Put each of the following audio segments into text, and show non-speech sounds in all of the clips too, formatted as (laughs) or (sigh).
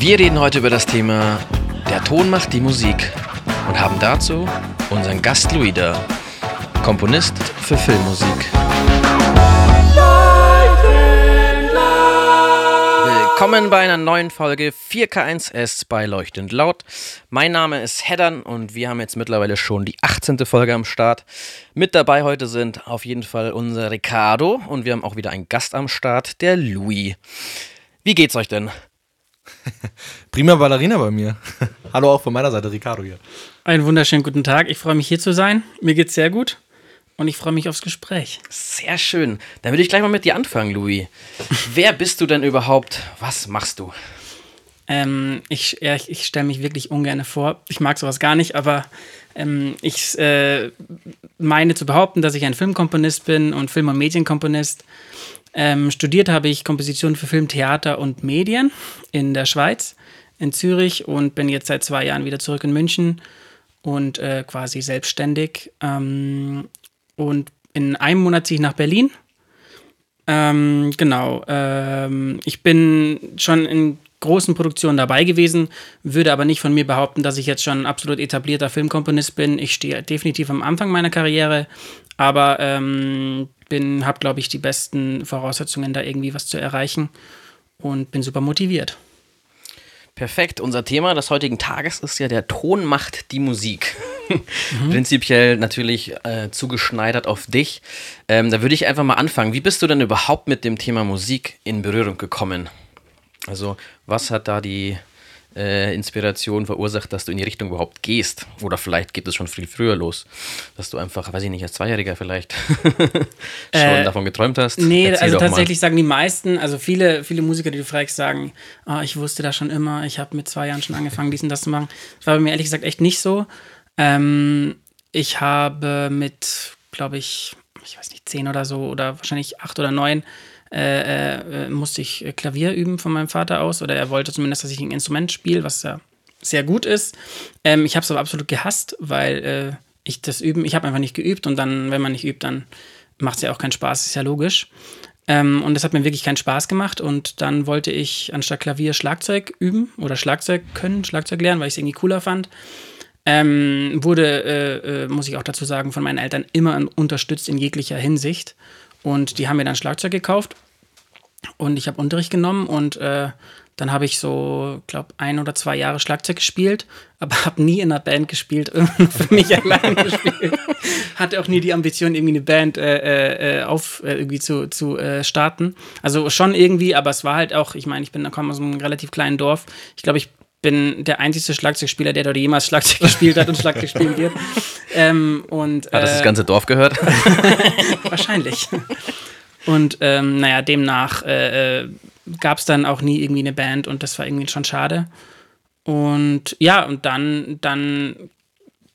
Wir reden heute über das Thema Der Ton macht die Musik und haben dazu unseren Gast Louis da, Komponist für Filmmusik. Willkommen bei einer neuen Folge 4K1S bei Leuchtend Laut. Mein Name ist Heddern und wir haben jetzt mittlerweile schon die 18. Folge am Start. Mit dabei heute sind auf jeden Fall unser Ricardo und wir haben auch wieder einen Gast am Start, der Louis. Wie geht's euch denn? (laughs) Prima Ballerina bei mir. (laughs) Hallo auch von meiner Seite, Ricardo hier. Einen wunderschönen guten Tag. Ich freue mich hier zu sein. Mir geht's sehr gut und ich freue mich aufs Gespräch. Sehr schön. Dann würde ich gleich mal mit dir anfangen, Louis. (laughs) Wer bist du denn überhaupt? Was machst du? Ähm, ich ja, ich, ich stelle mich wirklich ungern vor. Ich mag sowas gar nicht, aber ähm, ich äh, meine zu behaupten, dass ich ein Filmkomponist bin und Film- und Medienkomponist. Ähm, studiert habe ich Komposition für Film, Theater und Medien in der Schweiz, in Zürich und bin jetzt seit zwei Jahren wieder zurück in München und äh, quasi selbstständig. Ähm, und in einem Monat ziehe ich nach Berlin. Ähm, genau. Ähm, ich bin schon in großen Produktionen dabei gewesen, würde aber nicht von mir behaupten, dass ich jetzt schon ein absolut etablierter Filmkomponist bin. Ich stehe definitiv am Anfang meiner Karriere, aber ähm, bin, habe, glaube ich, die besten Voraussetzungen, da irgendwie was zu erreichen und bin super motiviert. Perfekt. Unser Thema des heutigen Tages ist ja der Ton macht die Musik. (laughs) Mhm. Prinzipiell natürlich äh, zugeschneidert auf dich. Ähm, da würde ich einfach mal anfangen. Wie bist du denn überhaupt mit dem Thema Musik in Berührung gekommen? Also, was hat da die äh, Inspiration verursacht, dass du in die Richtung überhaupt gehst? Oder vielleicht geht es schon viel früher los, dass du einfach, weiß ich nicht, als Zweijähriger vielleicht (laughs) schon äh, davon geträumt hast? Nee, Erzähl also tatsächlich mal. sagen die meisten, also viele, viele Musiker, die du fragst, sagen, oh, ich wusste da schon immer, ich habe mit zwei Jahren schon angefangen, dies und das zu machen. Das war bei mir ehrlich gesagt echt nicht so. Ähm, ich habe mit, glaube ich, ich weiß nicht, zehn oder so oder wahrscheinlich acht oder neun äh, äh, musste ich Klavier üben von meinem Vater aus oder er wollte zumindest, dass ich ein Instrument spiele, was ja sehr gut ist. Ähm, ich habe es aber absolut gehasst, weil äh, ich das üben, ich habe einfach nicht geübt und dann, wenn man nicht übt, dann macht es ja auch keinen Spaß, ist ja logisch. Ähm, und das hat mir wirklich keinen Spaß gemacht und dann wollte ich anstatt Klavier Schlagzeug üben oder Schlagzeug können, Schlagzeug lernen, weil ich es irgendwie cooler fand. Ähm, wurde, äh, äh, muss ich auch dazu sagen, von meinen Eltern immer unterstützt in jeglicher Hinsicht. Und die haben mir dann Schlagzeug gekauft und ich habe Unterricht genommen und äh, dann habe ich so, glaube ein oder zwei Jahre Schlagzeug gespielt, aber (laughs) habe nie in einer Band gespielt, (laughs) für mich allein (laughs) gespielt. Hatte auch nie die Ambition, irgendwie eine Band äh, äh, auf äh, irgendwie zu, zu äh, starten. Also schon irgendwie, aber es war halt auch, ich meine, ich bin, komme aus einem relativ kleinen Dorf. Ich glaube, ich bin der einzige Schlagzeugspieler, der dort jemals Schlagzeug gespielt hat und Schlagzeug spielen wird. Ähm, und, hat das das äh, ganze Dorf gehört? (laughs) wahrscheinlich. Und ähm, naja, demnach äh, äh gab es dann auch nie irgendwie eine Band und das war irgendwie schon schade. Und ja, und dann, dann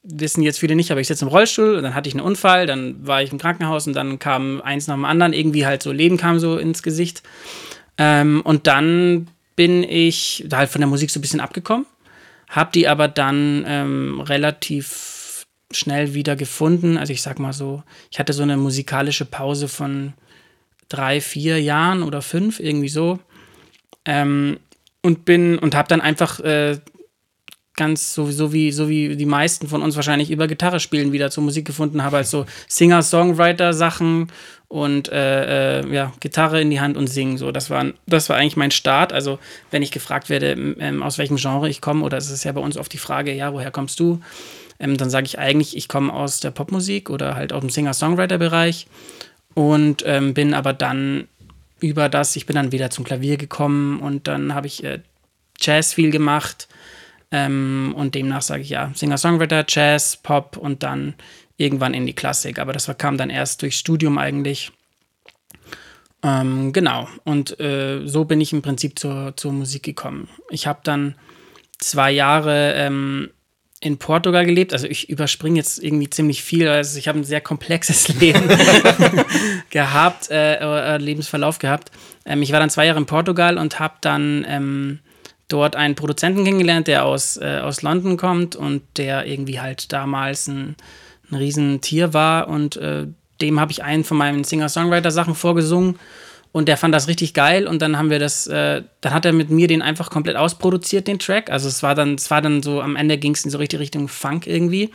wissen jetzt viele nicht, aber ich sitze im Rollstuhl und dann hatte ich einen Unfall, dann war ich im Krankenhaus und dann kam eins nach dem anderen, irgendwie halt so Leben kam so ins Gesicht. Ähm, und dann bin ich halt von der Musik so ein bisschen abgekommen, habe die aber dann ähm, relativ schnell wieder gefunden. Also ich sag mal so, ich hatte so eine musikalische Pause von drei, vier Jahren oder fünf, irgendwie so. Ähm, und bin und habe dann einfach äh, ganz so, so, wie, so wie die meisten von uns wahrscheinlich über Gitarre spielen wieder zur Musik gefunden habe, also Singer-Songwriter-Sachen und äh, äh, ja, Gitarre in die Hand und singen. So, das war, das war eigentlich mein Start. Also, wenn ich gefragt werde, ähm, aus welchem Genre ich komme, oder es ist ja bei uns oft die Frage, ja, woher kommst du? Ähm, dann sage ich eigentlich, ich komme aus der Popmusik oder halt aus dem Singer-Songwriter-Bereich und ähm, bin aber dann über das, ich bin dann wieder zum Klavier gekommen und dann habe ich äh, Jazz viel gemacht ähm, und demnach sage ich ja, Singer-Songwriter, Jazz, Pop und dann irgendwann in die Klassik. Aber das kam dann erst durchs Studium eigentlich. Ähm, genau. Und äh, so bin ich im Prinzip zur, zur Musik gekommen. Ich habe dann zwei Jahre ähm, in Portugal gelebt. Also ich überspringe jetzt irgendwie ziemlich viel. Also ich habe ein sehr komplexes (laughs) Leben (laughs) gehabt, äh, äh, Lebensverlauf gehabt. Ähm, ich war dann zwei Jahre in Portugal und habe dann ähm, dort einen Produzenten kennengelernt, der aus, äh, aus London kommt und der irgendwie halt damals ein, ein Riesentier war und äh, dem habe ich einen von meinen Singer-Songwriter-Sachen vorgesungen Und der fand das richtig geil und dann haben wir das, äh, dann hat er mit mir den einfach komplett ausproduziert, den Track. Also es war dann, es war dann so, am Ende ging es in so richtig Richtung Funk irgendwie.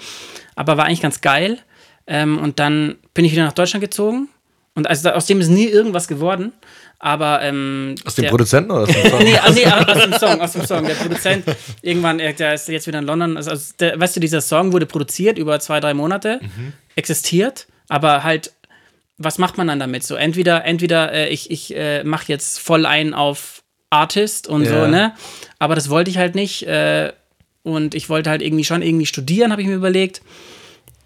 Aber war eigentlich ganz geil. Ähm, und dann bin ich wieder nach Deutschland gezogen. Und also aus dem ist nie irgendwas geworden. Aber ähm, Aus dem der- Produzenten oder aus dem (laughs) Song? nee, nee, aus dem Song, aus dem Song. Der Produzent, irgendwann, der ist jetzt wieder in London. Also, also der, weißt du, dieser Song wurde produziert über zwei, drei Monate, existiert, aber halt, was macht man dann damit? So, entweder, entweder äh, ich, ich äh, mache jetzt voll ein auf Artist und so, Ja. ne? Aber das wollte ich halt nicht. Äh, und ich wollte halt irgendwie schon irgendwie studieren, habe ich mir überlegt.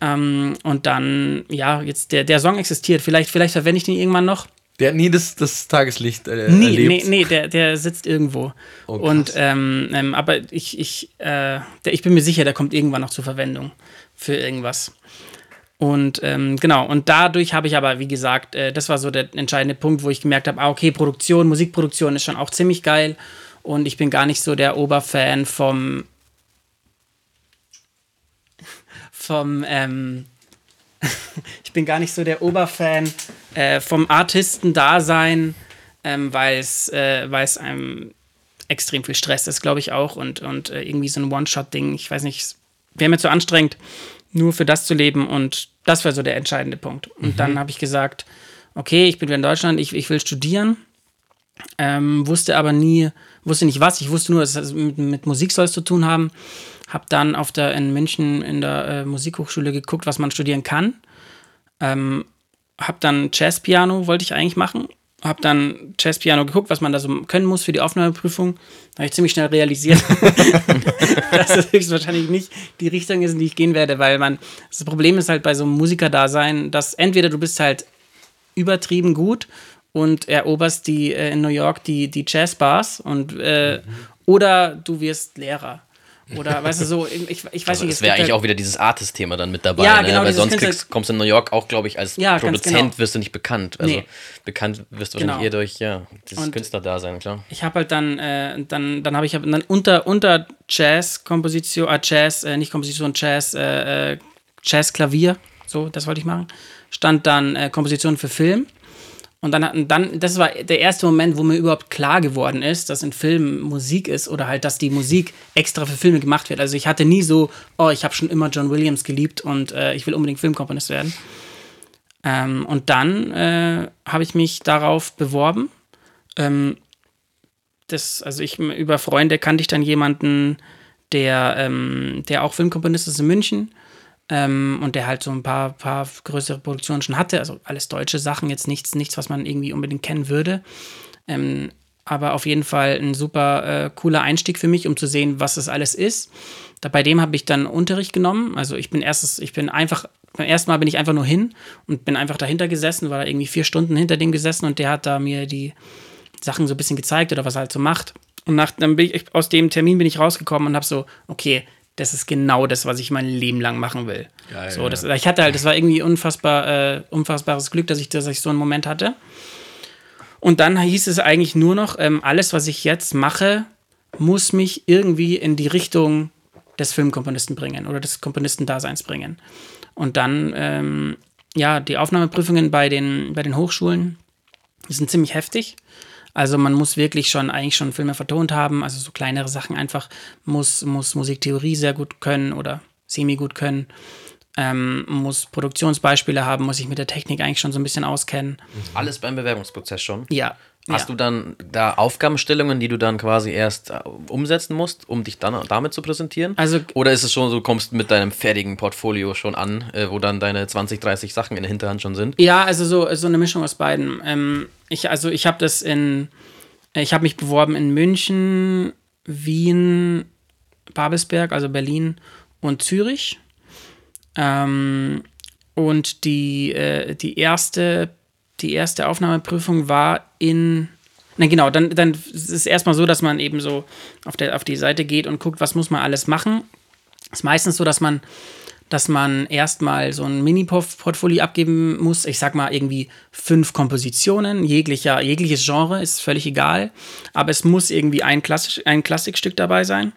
Ähm, und dann, ja, jetzt der, der Song existiert. Vielleicht, vielleicht verwende ich den irgendwann noch. Der hat nie das, das Tageslicht äh, Nee, erlebt. nee, nee, der, der sitzt irgendwo. Oh, und ähm, ähm, aber ich, ich, äh, der, ich bin mir sicher, der kommt irgendwann noch zur Verwendung für irgendwas. Und ähm, genau, und dadurch habe ich aber, wie gesagt, äh, das war so der entscheidende Punkt, wo ich gemerkt habe, ah, okay, Produktion, Musikproduktion ist schon auch ziemlich geil. Und ich bin gar nicht so der Oberfan vom vom ähm, (laughs) ich bin gar nicht so der Oberfan äh, vom Artistendasein, ähm, weil es äh, einem extrem viel Stress ist, glaube ich auch und und äh, irgendwie so ein One-Shot-Ding. Ich weiß nicht, wäre mir zu anstrengend, nur für das zu leben und das war so der entscheidende Punkt. Und dann habe ich gesagt, okay, ich bin wieder in Deutschland, ich, ich will studieren. Ähm, wusste aber nie, wusste nicht was. Ich wusste nur, dass es mit, mit Musik soll es zu tun haben. Hab dann auf der, in München in der äh, Musikhochschule geguckt, was man studieren kann. Ähm, hab dann Jazzpiano, wollte ich eigentlich machen. Hab dann Jazzpiano geguckt, was man da so können muss für die Aufnahmeprüfung. Da habe ich ziemlich schnell realisiert, (laughs) dass das höchstwahrscheinlich nicht die Richtung ist, in die ich gehen werde, weil man, das Problem ist halt bei so einem Musikerdasein, dass entweder du bist halt übertrieben gut und eroberst die äh, in New York die, die Jazzbars und äh, oder du wirst Lehrer. Oder weißt du so, ich, ich weiß Also nicht, es wäre eigentlich halt, auch wieder dieses Artist-Thema dann mit dabei, Ja, ne? genau, weil dieses sonst kriegst, kommst du in New York auch, glaube ich, als Ja, Produzent genau. wirst du nicht bekannt. Also Nee. bekannt wirst du Genau. eher durch ja, dieses Und- Künstlerdasein, klar. ich habe halt dann, äh, dann, dann habe ich hab dann unter, unter Jazz-Komposition, äh, Jazz, äh, nicht Komposition, Jazz, äh, äh, Jazz-Klavier, so, das wollte ich machen, stand dann äh, Komposition für Film. Und dann, dann, das war der erste Moment, wo mir überhaupt klar geworden ist, dass in Filmen Musik ist oder halt, dass die Musik extra für Filme gemacht wird. Also ich hatte nie so, oh, ich habe schon immer John Williams geliebt und äh, ich will unbedingt Filmkomponist werden. Ähm, und dann äh, habe ich mich darauf beworben. Ähm, das, also ich über Freunde kannte ich dann jemanden, der, ähm, der auch Filmkomponist ist in München ähm, und der halt so ein paar, paar größere Produktionen schon hatte. Also alles deutsche Sachen, jetzt nichts, nichts, was man irgendwie unbedingt kennen würde. Ähm, aber auf jeden Fall ein super äh, cooler Einstieg für mich, um zu sehen, was das alles ist. Da, bei dem habe ich dann Unterricht genommen. Also ich bin erstes, ich bin einfach, beim ersten Mal bin ich einfach nur hin und bin einfach dahinter gesessen, war da irgendwie vier Stunden hinter dem gesessen und der hat da mir die Sachen so ein bisschen gezeigt oder was er halt so macht. Und nach, dann bin ich, aus dem Termin bin ich rausgekommen und habe so, okay, das ist genau das, was ich mein Leben lang machen will. Geil, so, das, ich hatte halt, das war irgendwie unfassbar, äh, unfassbares Glück, dass ich, dass ich so einen Moment hatte. Und dann hieß es eigentlich nur noch, ähm, alles, was ich jetzt mache, muss mich irgendwie in die Richtung des Filmkomponisten bringen oder des Komponistendaseins bringen. Und dann, ähm, ja, die Aufnahmeprüfungen bei den, bei den Hochschulen, sind ziemlich heftig. Also man muss wirklich schon eigentlich schon Filme vertont haben, also so kleinere Sachen einfach, muss, muss Musiktheorie sehr gut können oder semi gut können, ähm, muss Produktionsbeispiele haben, muss sich mit der Technik eigentlich schon so ein bisschen auskennen. Alles beim Bewerbungsprozess schon. Ja. Hast ja. du dann da Aufgabenstellungen, die du dann quasi erst äh, umsetzen musst, um dich dann damit zu präsentieren? Also- Oder ist es schon so, du kommst mit deinem fertigen Portfolio schon an, äh, wo dann deine 20, 30 Sachen in der Hinterhand schon sind? Ja, also so, so eine Mischung aus beiden. Ähm, ich, also ich habe das in, ich habe mich beworben in München, Wien, Babelsberg, also Berlin und Zürich. Ähm, und die, äh, die erste, die erste Aufnahmeprüfung war in na genau, dann, dann ist es erstmal so, dass man eben so auf, der, auf die Seite geht und guckt, was muss man alles machen. Es ist meistens so, dass man, dass man erstmal so ein Mini-Portfolio abgeben muss. Ich sag mal irgendwie fünf Kompositionen, jeglicher, jegliches Genre, ist völlig egal. Aber es muss irgendwie ein, Klassisch, ein Klassikstück dabei sein.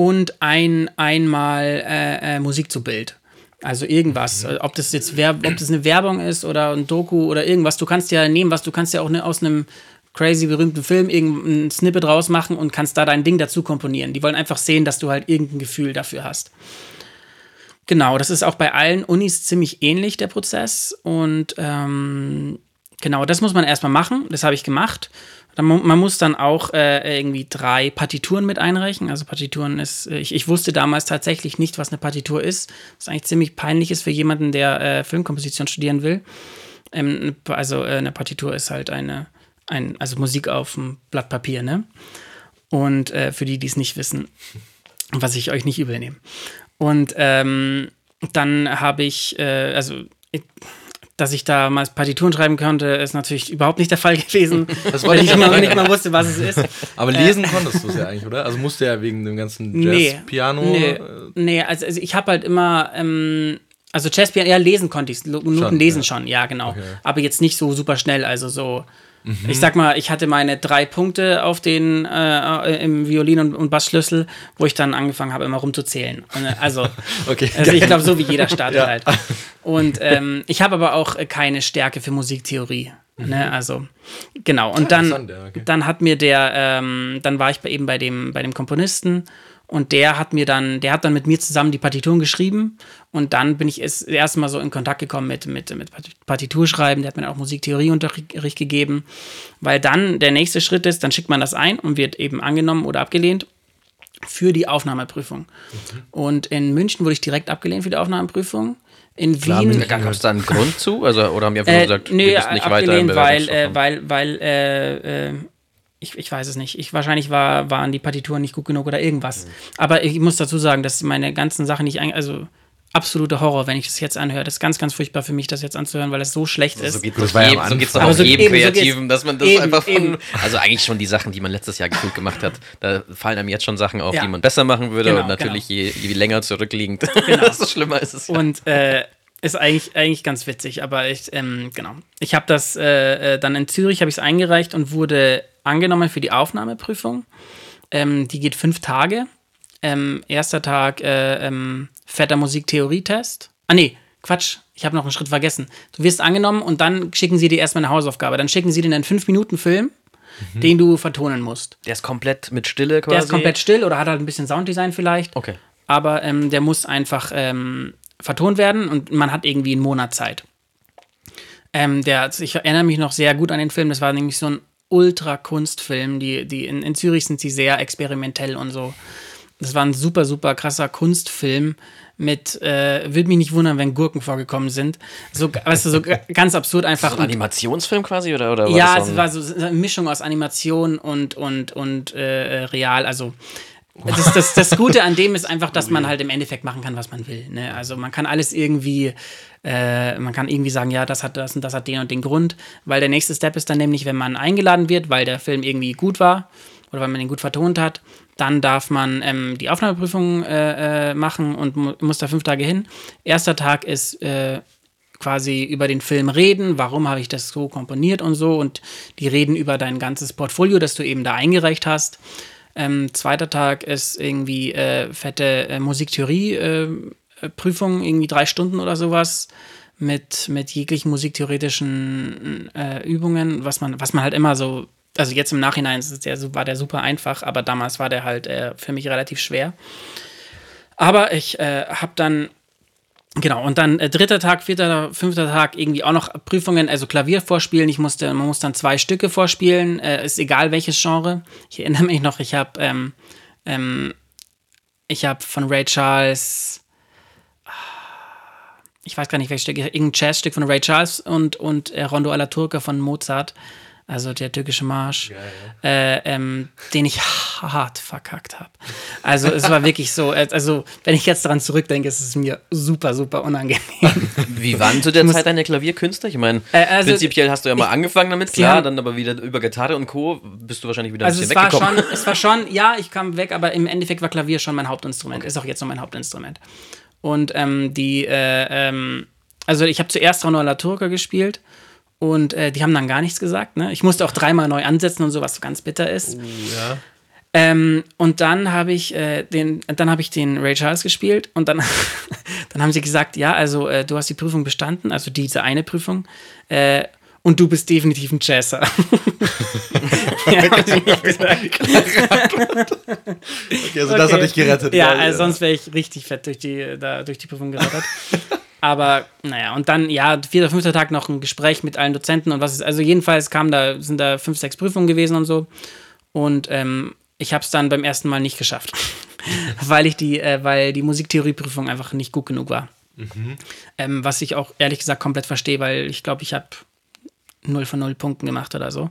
Und ein, einmal äh, äh, Musik zu Bild. Also irgendwas, äh, ob das jetzt Werb ob das eine Werbung ist oder ein Doku oder irgendwas. Du kannst ja nehmen, was du kannst ja auch ne, aus einem crazy berühmten Film irgendein Snippet rausmachen und kannst da dein Ding dazu komponieren. Die wollen einfach sehen, dass du halt irgendein Gefühl dafür hast. Genau, das ist auch bei allen Unis ziemlich ähnlich, der Prozess. Und ähm, genau, das muss man erstmal machen. Das habe ich gemacht. Man muss dann auch äh, irgendwie drei Partituren mit einreichen. Also Partituren ist, äh, ich, ich, wusste damals tatsächlich nicht, was eine Partitur ist. Was eigentlich ziemlich peinlich ist für jemanden, der äh, Filmkomposition studieren will. Ähm, also äh, eine Partitur ist halt eine, ein, also Musik auf dem Blatt Papier, ne? Und äh, für die, die es nicht wissen, was ich euch nicht übernehme. Und ähm, dann habe ich, äh, also ich, dass ich da mal Partituren schreiben könnte, ist natürlich überhaupt nicht der Fall gewesen, (laughs) das weil ich immer nicht mal wusste, was es ist. Aber lesen äh, konntest du es ja eigentlich, oder? Also musste ja wegen dem ganzen Jazz-Piano. Nee, nee, nee, also, also ich habe halt immer, ähm, also Jazz-Piano, ja, lesen konnte ich, Noten lesen ja. schon, ja, genau. Okay. Aber jetzt nicht so super schnell, also so Mhm. Ich sag mal, ich hatte meine drei Punkte auf den äh, im Violin- und, und Bassschlüssel, wo ich dann angefangen habe, immer rumzuzählen. Äh, also, (laughs) okay, also ich glaube, so wie jeder startet ja. halt. Und ähm, ich habe aber auch keine Stärke für Musiktheorie. Ne? Mhm. Also, genau. Und dann, okay. dann hat mir der, ähm, dann war ich bei, eben bei dem, bei dem Komponisten und der hat mir dann, der hat dann mit mir zusammen die Partituren geschrieben. Und dann bin ich das erste Mal so in Kontakt gekommen mit, mit, mit Partiturschreiben. Der hat mir dann auch Musiktheorieunterricht gegeben. Weil dann der nächste Schritt ist, dann schickt man das ein und wird eben angenommen oder abgelehnt für die Aufnahmeprüfung. Mhm. Und in München wurde ich direkt abgelehnt für die Aufnahmeprüfung. In Klar, Wien. Gab es da einen Grund zu? Also, oder haben die einfach äh, gesagt, nee, du bist nicht weiter weil, äh, weil, weil äh, äh ich, ich weiß es nicht. Ich, wahrscheinlich war, waren die Partituren nicht gut genug oder irgendwas. Mhm. Aber ich muss dazu sagen, dass meine ganzen Sachen nicht, also absoluter Horror, wenn ich das jetzt anhöre. Das ist ganz, ganz furchtbar für mich, das jetzt anzuhören, weil es so schlecht so, ist. So geht es doch, jedem, so geht's doch auch so jedem Kreativen, dass man das eben, einfach von. Eben. Also eigentlich schon die Sachen, die man letztes Jahr gefühlt gemacht hat. Da fallen einem jetzt schon Sachen auf, ja. die man besser machen würde. Genau, und natürlich genau. je, je, länger zurückliegend, (laughs) genau. (laughs) desto schlimmer ist es. Ja. Und äh, ist eigentlich, eigentlich ganz witzig, aber ich, ähm, genau. Ich habe das äh, äh dann in Zürich, habe ich es eingereicht und wurde angenommen für die Aufnahmeprüfung. Ähm, die geht fünf Tage. Ähm, erster Tag äh, ähm, fetter Musiktheorietest. Ah, nee, Quatsch, ich habe noch einen Schritt vergessen. Du wirst angenommen und dann schicken sie dir erstmal eine Hausaufgabe. Dann schicken sie dir einen 5-Minuten-Film, mhm. den du vertonen musst. Der ist komplett mit Stille quasi? Der ist komplett still oder hat halt ein bisschen Sounddesign vielleicht. Okay. Aber ähm, der muss einfach ähm, vertont werden und man hat irgendwie einen Monat Zeit. Ähm, der, ich erinnere mich noch sehr gut an den Film. Das war nämlich so ein Ultra-Kunstfilm. Die, die in, in Zürich sind sie sehr experimentell und so. Das war ein super, super krasser Kunstfilm mit, äh, würde mich nicht wundern, wenn Gurken vorgekommen sind. So, (laughs) weißt du, so ganz absurd einfach. Ein Animationsfilm quasi oder? oder ja, es war so eine Mischung aus Animation und, und, und äh, real. Also das, das, das Gute an dem ist einfach, dass man halt im Endeffekt machen kann, was man will. Ne? Also man kann alles irgendwie, äh, man kann irgendwie sagen, ja, das hat das und das hat den und den Grund, weil der nächste Step ist dann nämlich, wenn man eingeladen wird, weil der Film irgendwie gut war oder weil man ihn gut vertont hat, dann darf man ähm, die Aufnahmeprüfung äh, äh, machen und mu muss da fünf Tage hin. Erster Tag ist äh, quasi über den Film reden, warum habe ich das so komponiert und so und die reden über dein ganzes Portfolio, das du eben da eingereicht hast. Ähm, zweiter Tag ist irgendwie äh, fette äh, Musiktheorie-Prüfung, äh, irgendwie drei Stunden oder sowas mit, mit jeglichen musiktheoretischen äh, Übungen, was man, was man halt immer so, also jetzt im Nachhinein der, war der super einfach, aber damals war der halt äh, für mich relativ schwer. Aber ich äh, habe dann Genau, und dann äh, dritter Tag, vierter, fünfter Tag irgendwie auch noch Prüfungen, also Klavier vorspielen. Ich musste, man muss dann zwei Stücke vorspielen, äh, ist egal welches Genre. Ich erinnere mich noch, ich habe ähm, ähm, ich habe von Ray Charles, ah, ich weiß gar nicht welches Stück, irgendein Jazzstück von Ray Charles und, und äh, Rondo alla Turca von Mozart also der türkische Marsch, äh, ähm, den ich hart verkackt habe. Also es war wirklich so, äh, also wenn ich jetzt daran zurückdenke, ist es mir super, super unangenehm. (laughs) Wie waren zu der Zeit deine Klavierkünstler? Ich meine, äh, also, prinzipiell hast du ja mal ich, angefangen damit, klar, haben, dann aber wieder über Gitarre und Co. bist du wahrscheinlich wieder ein also bisschen es weggekommen. War schon, es war (laughs) schon, ja, ich kam weg, aber im Endeffekt war Klavier schon mein Hauptinstrument, okay. ist auch jetzt noch mein Hauptinstrument. Und ähm, die, äh, ähm, also ich habe zuerst Rondo alla Turca gespielt und äh, die haben dann gar nichts gesagt. Ne? Ich musste auch dreimal neu ansetzen und so, was so ganz bitter ist. Uh, ja. Ähm, und dann habe ich äh, den, dann habe ich den Ray Charles gespielt und dann, (laughs) dann haben sie gesagt, ja, also äh, du hast die Prüfung bestanden, also diese eine Prüfung, äh, und du bist definitiv ein Jazzer. ja, (laughs) (laughs) Okay, also das hat dich gerettet. Ja, also sonst wäre ich richtig fett durch die, da, durch die Prüfung gerettet. Aber naja, und dann, ja, vierter, fünfter Tag noch ein Gespräch mit allen Dozenten und was ist. Also jedenfalls kam da, sind da fünf, sechs Prüfungen gewesen und so. Und ähm, ich habe es dann beim ersten Mal nicht geschafft. (laughs) weil ich die, äh, weil die Musiktheorieprüfung einfach nicht gut genug war. Ähm, was ich auch ehrlich gesagt komplett verstehe, weil ich glaube, ich habe 0 von 0 Punkten gemacht oder so.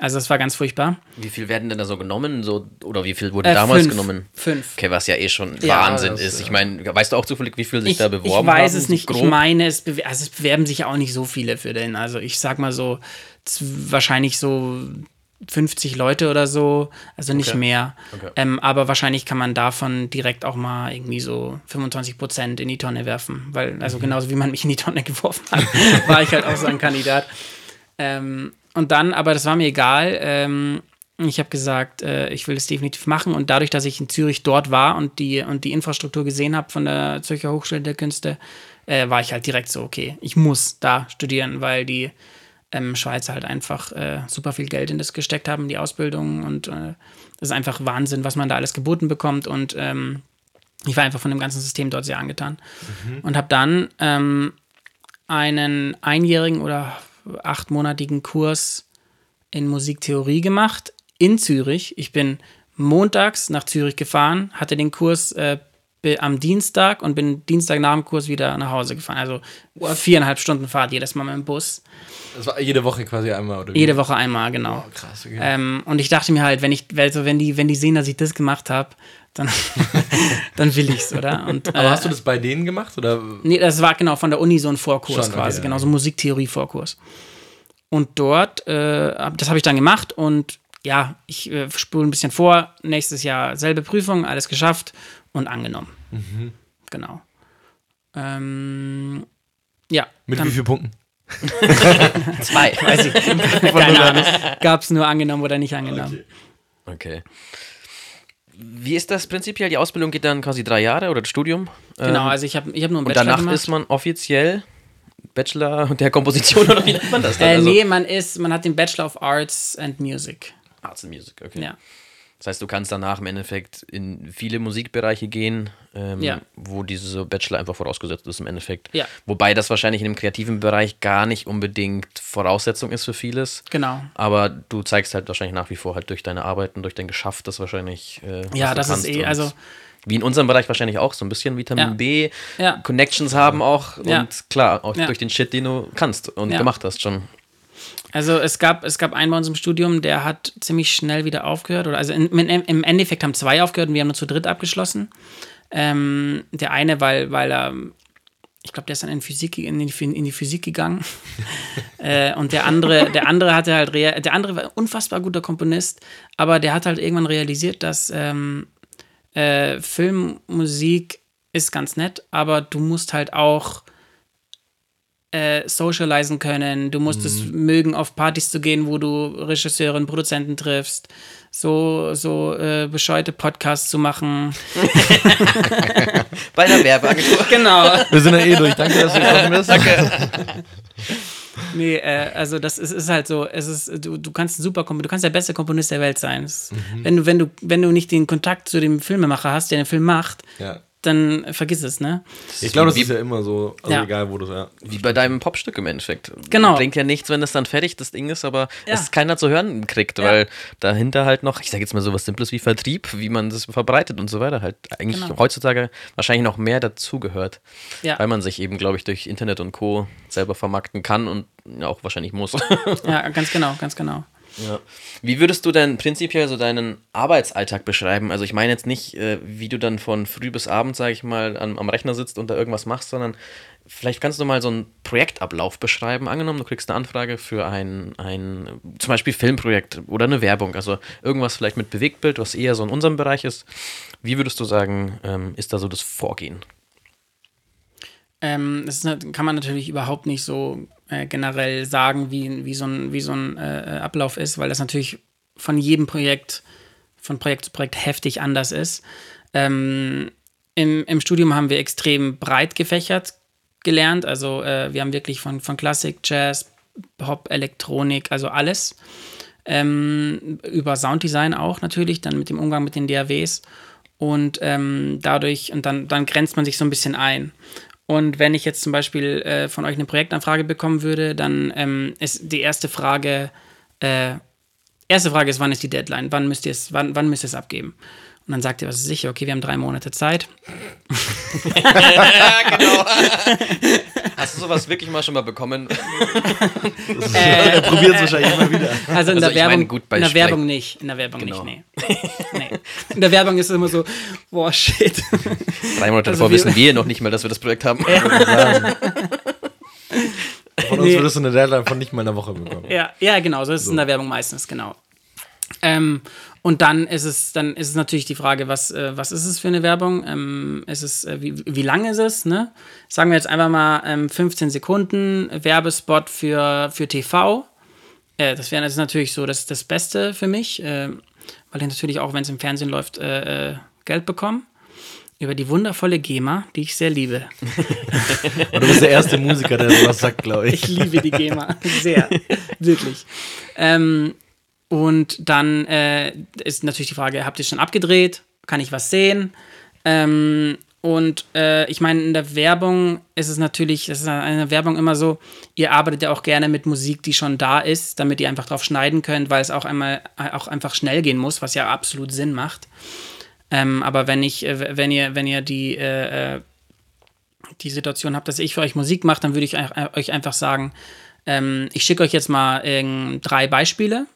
Also das war ganz furchtbar. Wie viel werden denn da so genommen? So, oder wie viel wurde Äh, damals fünf. genommen? Fünf. Okay, was ja eh schon Ja, Wahnsinn das, ist. Ich ja. meine, weißt du auch zufällig, wie viel sich Ich, da ich beworben weiß haben? es nicht. Grob? Ich meine, es, bewer also es bewerben sich auch nicht so viele für den. Also ich sag mal so, wahrscheinlich so 50 Leute oder so, also nicht Okay. mehr. Okay. Ähm, aber wahrscheinlich kann man davon direkt auch mal irgendwie so 25 Prozent in die Tonne werfen. Weil, also genauso wie man mich in die Tonne (laughs) geworfen hat, war ich halt auch so ein Kandidat. Ähm, und dann, aber das war mir egal. Ähm, ich habe gesagt, äh, ich will es definitiv machen. Und dadurch, dass ich in Zürich dort war und die, und die Infrastruktur gesehen habe von der Zürcher Hochschule der Künste, äh, war ich halt direkt so, okay, ich muss da studieren, weil die ähm, Schweizer halt einfach äh, super viel Geld in das gesteckt haben, die Ausbildung. Und äh, das ist einfach Wahnsinn, was man da alles geboten bekommt. Und ähm, ich war einfach von dem ganzen System dort sehr angetan. Und habe dann ähm, einen einjährigen oder achtmonatigen Kurs in Musiktheorie gemacht in Zürich. Ich bin montags nach Zürich gefahren, hatte den Kurs äh, am Dienstag und bin Dienstag nach dem Kurs wieder nach Hause gefahren. Also viereinhalb Stunden Fahrt jedes Mal mit dem Bus. Das war jede Woche quasi einmal, oder wie? Jede Woche einmal, genau. Oh, krass, okay. Ähm, und ich dachte mir halt, wenn ich, also wenn die, wenn die sehen, dass ich das gemacht habe, dann, (laughs) dann will ich's, oder? Und, (laughs) Aber äh, hast du das bei denen gemacht? Oder? Nee, das war genau von der Uni so ein Vorkurs Schon, okay, quasi, ja. genau, so ein Musiktheorie-Vorkurs. Und dort, äh, das habe ich dann gemacht und ja, ich äh, spule ein bisschen vor. Nächstes Jahr selbe Prüfung, alles geschafft und angenommen. Mhm. Genau. Ähm, ja, Mit dann, wie vielen Punkten? (laughs) Zwei. weiß ich, keine Ahnung, gab es nur angenommen oder nicht angenommen. Okay. Wie ist das prinzipiell? Die Ausbildung geht dann quasi drei Jahre oder das Studium? Genau, Ähm, also ich habe ich hab nur einen und Bachelor danach gemacht. ist man offiziell Bachelor (laughs) der Komposition oder wie nennt man das dann? äh, Also- nee, man ist, man hat den Bachelor of Arts and Music. Arts and Music, okay. Ja. Das heißt, du kannst danach im Endeffekt in viele Musikbereiche gehen, ähm, Ja. wo diese Bachelor einfach vorausgesetzt ist im Endeffekt. Ja. Wobei das wahrscheinlich in dem kreativen Bereich gar nicht unbedingt Voraussetzung ist für vieles. Genau. Aber du zeigst halt wahrscheinlich nach wie vor halt durch deine Arbeiten, durch dein Geschaff, das wahrscheinlich. Äh, Ja, das ist eh, also- Wie in unserem Bereich wahrscheinlich auch, so ein bisschen Vitamin Ja. B, Ja. Connections haben auch Ja. und klar, auch durch den Shit, den du kannst und gemacht hast schon. Also es gab, es gab einen bei uns im Studium, der hat ziemlich schnell wieder aufgehört. Oder also in, im Endeffekt haben zwei aufgehört und wir haben nur zu dritt abgeschlossen. Ähm, der eine, weil, weil er, ich glaube, der ist dann in, Physik, in, die, in die Physik gegangen. (laughs) äh, und der andere, der andere hatte halt, der andere war ein unfassbar guter Komponist, aber der hat halt irgendwann realisiert, dass ähm, äh, Filmmusik ist ganz nett, aber du musst halt auch äh, socialisen können. Du musst es mögen, auf Partys zu gehen, wo du Regisseure und Produzenten triffst. So, so äh, bescheuerte Podcasts zu machen. (laughs) Bei der Werbeagentur. (laughs) genau. Wir sind ja eh durch. Danke, dass du gekommen bist. Danke. (laughs) Nee, äh, also das ist, ist halt so, es ist, du, du kannst ein super Komp- du kannst der beste Komponist der Welt sein. Es, wenn, du, wenn, du, wenn du nicht den Kontakt zu dem Filmemacher hast, der den Film macht, Ja. Dann vergiss es, ne? Ich glaube, das Wie- ist ja immer so. Also Ja. egal, wo du ja. Wie bei deinem Popstück im Endeffekt. Genau. Bringt ja nichts, wenn es dann fertig das Ding ist, aber Ja. es keiner zu hören kriegt, Ja. weil dahinter halt noch, ich sage jetzt mal so was Simples wie Vertrieb, wie man das verbreitet und so weiter, halt eigentlich Genau. heutzutage wahrscheinlich noch mehr dazugehört, Ja. weil man sich eben, glaube ich, durch Internet und Co. selber vermarkten kann und auch wahrscheinlich muss. Ja, ganz genau, ganz genau. Ja. Wie würdest du denn prinzipiell so deinen Arbeitsalltag beschreiben? Also ich meine jetzt nicht, äh, wie du dann von früh bis abend, sage ich mal, am, am Rechner sitzt und da irgendwas machst, sondern vielleicht kannst du mal so einen Projektablauf beschreiben. Angenommen, du kriegst eine Anfrage für ein, ein zum Beispiel Filmprojekt oder eine Werbung, also irgendwas vielleicht mit Bewegtbild, was eher so in unserem Bereich ist. Wie würdest du sagen, ähm, ist da so das Vorgehen? Ähm, das ist, kann man natürlich überhaupt nicht so äh, generell sagen, wie, wie so ein, wie so ein äh, Ablauf ist, weil das natürlich von jedem Projekt von Projekt zu Projekt heftig anders ist. Ähm, im, Im Studium haben wir extrem breit gefächert gelernt. Also äh, wir haben wirklich von, von Klassik, Jazz, Pop, Elektronik, also alles. Ähm, über Sounddesign auch natürlich, dann mit dem Umgang mit den DAWs. Und ähm, dadurch, und dann, dann grenzt man sich so ein bisschen ein. Und wenn ich jetzt zum Beispiel äh, von euch eine Projektanfrage bekommen würde, dann ähm, ist die erste Frage, äh, erste Frage ist, wann ist die Deadline? Wann müsst ihr es, wann, wann müsst ihr es abgeben? Und dann sagt ihr, was ist sicher? Okay, wir haben drei Monate Zeit. ja, genau. (laughs) Hast du sowas wirklich mal schon mal bekommen? äh, er probiert es wahrscheinlich immer wieder. Also in also der, Werbung, meine, gut, in der Werbung nicht. In der Werbung genau. nicht, nee. (laughs) nee. In der Werbung ist es immer so, boah, shit. Drei Monate also davor wir, wissen wir noch nicht mal, dass wir das Projekt haben. (laughs) Von uns nee. würdest du eine Deadline von nicht mal einer Woche bekommen. Ja, ja genau, so ist so. es in der Werbung meistens, genau. Ähm, und dann ist es, dann ist es natürlich die Frage, was, äh, was ist es für eine Werbung? Ähm, ist es, äh, wie, wie lang ist es? Ne? Sagen wir jetzt einfach mal ähm, 15 Sekunden Werbespot für, für TV. Äh, das wäre das natürlich so das, das Beste für mich, äh, weil ich natürlich auch, wenn es im Fernsehen läuft, äh, äh, Geld bekomme. Über die wundervolle GEMA, die ich sehr liebe. Du bist der erste Musiker, der sowas sagt, glaube ich. Ich liebe die GEMA. Sehr. Wirklich. Ähm, und dann äh, ist natürlich die Frage, habt ihr schon abgedreht? Kann ich was sehen? Ähm, und äh, ich meine, in der Werbung ist es natürlich, das ist in der Werbung immer so, ihr arbeitet ja auch gerne mit Musik, die schon da ist, damit ihr einfach drauf schneiden könnt, weil es auch einmal auch einfach schnell gehen muss, was ja absolut Sinn macht. Ähm, aber wenn ich, äh, wenn ihr, wenn ihr die, äh, äh, die Situation habt, dass ich für euch Musik mache, dann würde ich euch einfach sagen, ähm, ich schicke euch jetzt mal äh, drei Beispiele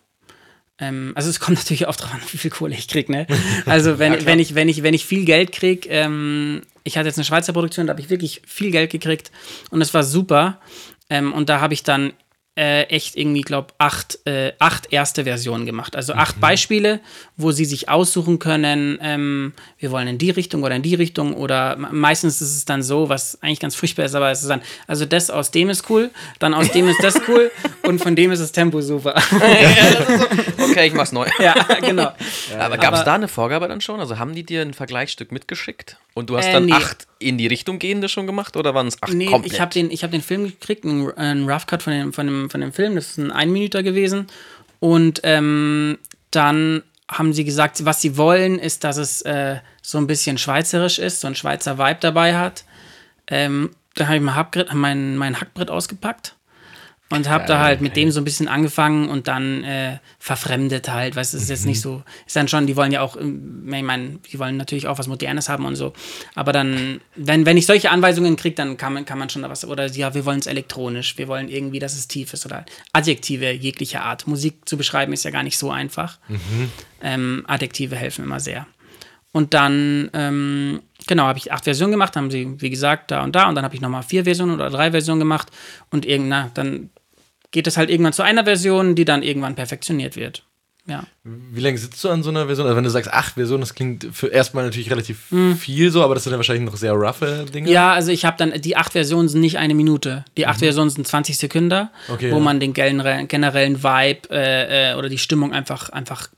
ähm, also es kommt (laughs) natürlich auch drauf an, wie viel Kohle ich kriege, ne? (laughs) Also wenn, ja, wenn, ich, wenn, ich, wenn ich viel Geld kriege, ähm, ich hatte jetzt eine Schweizer Produktion, da habe ich wirklich viel Geld gekriegt und es war super. Ähm, und da habe ich dann äh, echt irgendwie, glaube acht, äh, acht erste Versionen gemacht. Also acht mhm. Beispiele, wo sie sich aussuchen können, ähm, wir wollen in die Richtung oder in die Richtung oder meistens ist es dann so, was eigentlich ganz furchtbar ist, aber es ist dann, also das aus dem ist cool, dann aus dem ist das cool (laughs) und von dem ist das Tempo super. (laughs) ja, so, okay, ich mach's neu. (laughs) ja, genau. Ja, aber gab es da eine Vorgabe dann schon? Also haben die dir ein Vergleichsstück mitgeschickt und du hast äh, dann nee. acht in die Richtung gehende schon gemacht oder waren es acht nee, komplett? ich habe den, hab den Film gekriegt, einen, einen Rough Cut von dem, von, dem, von dem Film, das ist ein Einminüter gewesen. Und ähm, dann haben sie gesagt, was sie wollen, ist, dass es äh, so ein bisschen schweizerisch ist, so ein Schweizer Vibe dabei hat. Ähm, da habe ich mein, Hackbrett, mein, mein Hackbrett ausgepackt und habe da halt mit dem so ein bisschen angefangen und dann äh, verfremdet halt, weißt du, ist jetzt nicht mhm. so, ist dann schon, die wollen ja auch, ähm, ich meine, die wollen natürlich auch was Modernes haben und so, aber dann, wenn, wenn ich solche Anweisungen kriege, dann kann man, kann man schon da was, oder ja, wir wollen es elektronisch, wir wollen irgendwie, dass es tief ist oder Adjektive jeglicher Art. Musik zu beschreiben ist ja gar nicht so einfach. Mhm. Ähm, Adjektive helfen immer sehr. Und dann, ähm, genau, habe ich acht Versionen gemacht, haben sie, wie gesagt, da und da. Und dann habe ich nochmal vier Versionen oder drei Versionen gemacht. Und irgendwann, dann geht es halt irgendwann zu einer Version, die dann irgendwann perfektioniert wird. Ja. Wie lange sitzt du an so einer Version? Also wenn du sagst, acht Versionen, das klingt für erstmal natürlich relativ mhm. viel so, aber das sind ja wahrscheinlich noch sehr roughe Dinge. Ja, also ich habe dann, die acht Versionen sind nicht eine Minute. Die acht mhm. Versionen sind 20 Sekunden, okay, wo ja. man den generellen Vibe äh, äh, oder die Stimmung einfach, einfach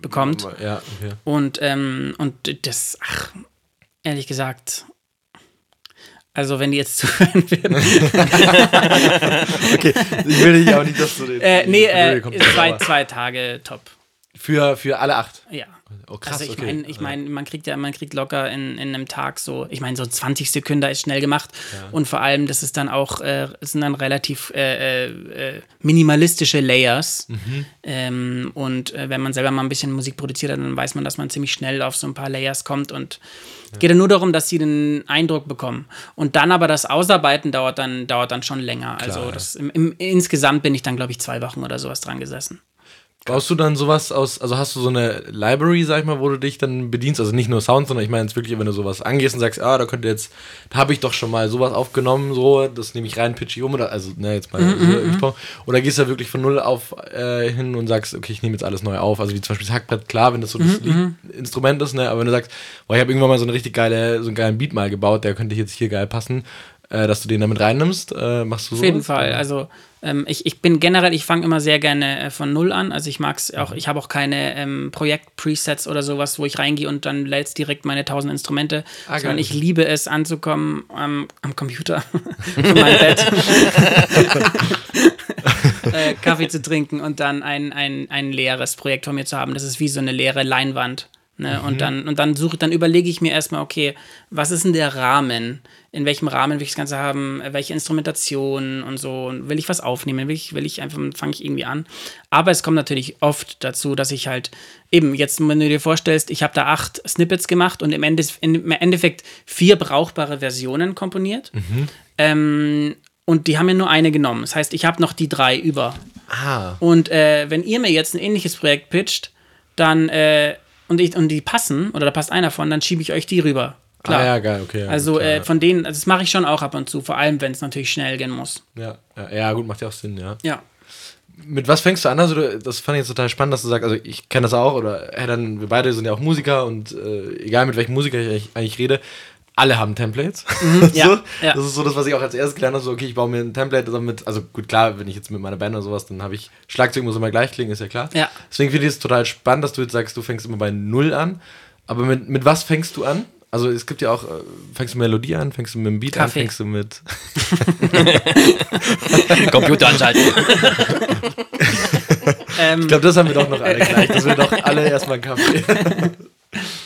bekommt. Ja, okay. Und, ähm, und das, ach, ehrlich gesagt, also, wenn die jetzt (laughs) zuhören werden. okay, ich will dich auch nicht, dass du den. Äh, nee, äh, zwei, zwei Tage top. Für, für alle acht? Ja. Oh, krass, also ich okay. meine, ich mein, man kriegt ja, man kriegt locker in, in einem Tag so, ich meine, so 20 Sekunden ist schnell gemacht. Ja. Und vor allem, das ist dann auch, äh, sind dann relativ äh, äh, minimalistische Layers. Mhm. Ähm, und äh, wenn man selber mal ein bisschen Musik produziert hat, dann weiß man, dass man ziemlich schnell auf so ein paar Layers kommt und ja. geht dann nur darum, dass sie den Eindruck bekommen. Und dann aber das Ausarbeiten dauert dann, dauert dann schon länger. Klar, also das, im, im, insgesamt bin ich dann, glaube ich, zwei Wochen oder sowas dran gesessen. Baust du dann sowas aus, also hast du so eine Library, sag ich mal, wo du dich dann bedienst? Also nicht nur Sound, sondern ich meine jetzt wirklich, wenn du sowas angehst und sagst, ah, da könnte jetzt, da habe ich doch schon mal sowas aufgenommen, so, das nehme ich rein, pitch ich um, oder, also, ne, jetzt mal, mm so, oder gehst du da wirklich von null auf äh, hin und sagst, okay, ich nehme jetzt alles neu auf, also wie zum Beispiel das Hackbrett, klar, wenn das so das mm -hmm. Instrument ist, ne, aber wenn du sagst, boah, ich habe irgendwann mal so eine richtig geile, so einen geilen Beat mal gebaut, der könnte jetzt hier geil passen, äh, dass du den damit reinnimmst? Äh, machst du so? Auf jeden Fall. Also ähm, ich, ich bin generell, ich fange immer sehr gerne äh, von null an. Also ich mag es auch, ich habe auch keine ähm, Projekt-Presets oder sowas, wo ich reingehe und dann lädst direkt meine tausend Instrumente, Ah, sondern ich liebe es anzukommen am, am Computer, (laughs) von meinem Bett, (laughs) äh, Kaffee zu trinken und dann ein, ein, ein leeres Projekt von mir zu haben. Das ist wie so eine leere Leinwand. Ne? Mhm. Und dann, und dann suche, dann überlege ich mir erstmal, okay, was ist denn der Rahmen? In welchem Rahmen will ich das Ganze haben? Welche Instrumentation und so? Und will ich was aufnehmen? Will ich, will ich einfach, fange ich irgendwie an. Aber es kommt natürlich oft dazu, dass ich halt eben, jetzt, wenn du dir vorstellst, ich habe da acht Snippets gemacht und im, Endes, im Endeffekt vier brauchbare Versionen komponiert. Ähm, und die haben mir nur eine genommen. Das heißt, ich habe noch die drei über. Ah. Und äh, wenn ihr mir jetzt ein ähnliches Projekt pitcht, dann äh, und, ich, und die passen, oder da passt einer von, dann schiebe ich euch die rüber. Klar. Ah, ja, geil, okay. ja, also klar, äh, von denen, also das mache ich schon auch ab und zu, vor allem wenn es natürlich schnell gehen muss. ja. Ja, gut, macht ja auch Sinn, ja. Ja. Mit was fängst du an? Also, du, das fand ich jetzt total spannend, dass du sagst, also ich kenne das auch, oder hey, dann, wir beide sind ja auch Musiker und äh, egal mit welchem Musiker ich eigentlich rede, alle haben Templates. (laughs) ja, so, ja. Das ist so das, was ich auch als erstes gelernt habe, so, okay, ich baue mir ein Template damit, also gut, klar, wenn ich jetzt mit meiner Band oder sowas, dann habe ich, Schlagzeug muss immer gleich klingen, ist ja klar. Ja. Deswegen finde ich es total spannend, dass du jetzt sagst, du fängst immer bei Null an, aber mit, mit was fängst du an? Also es gibt ja auch, äh, fängst du mit Melodie an, fängst du mit dem Beat Kaffee. an, fängst du mit... (laughs) (laughs) Computer anschalten. Ähm, Ich glaube, das haben wir doch noch alle gleich, dass wir doch alle erstmal einen Kaffee...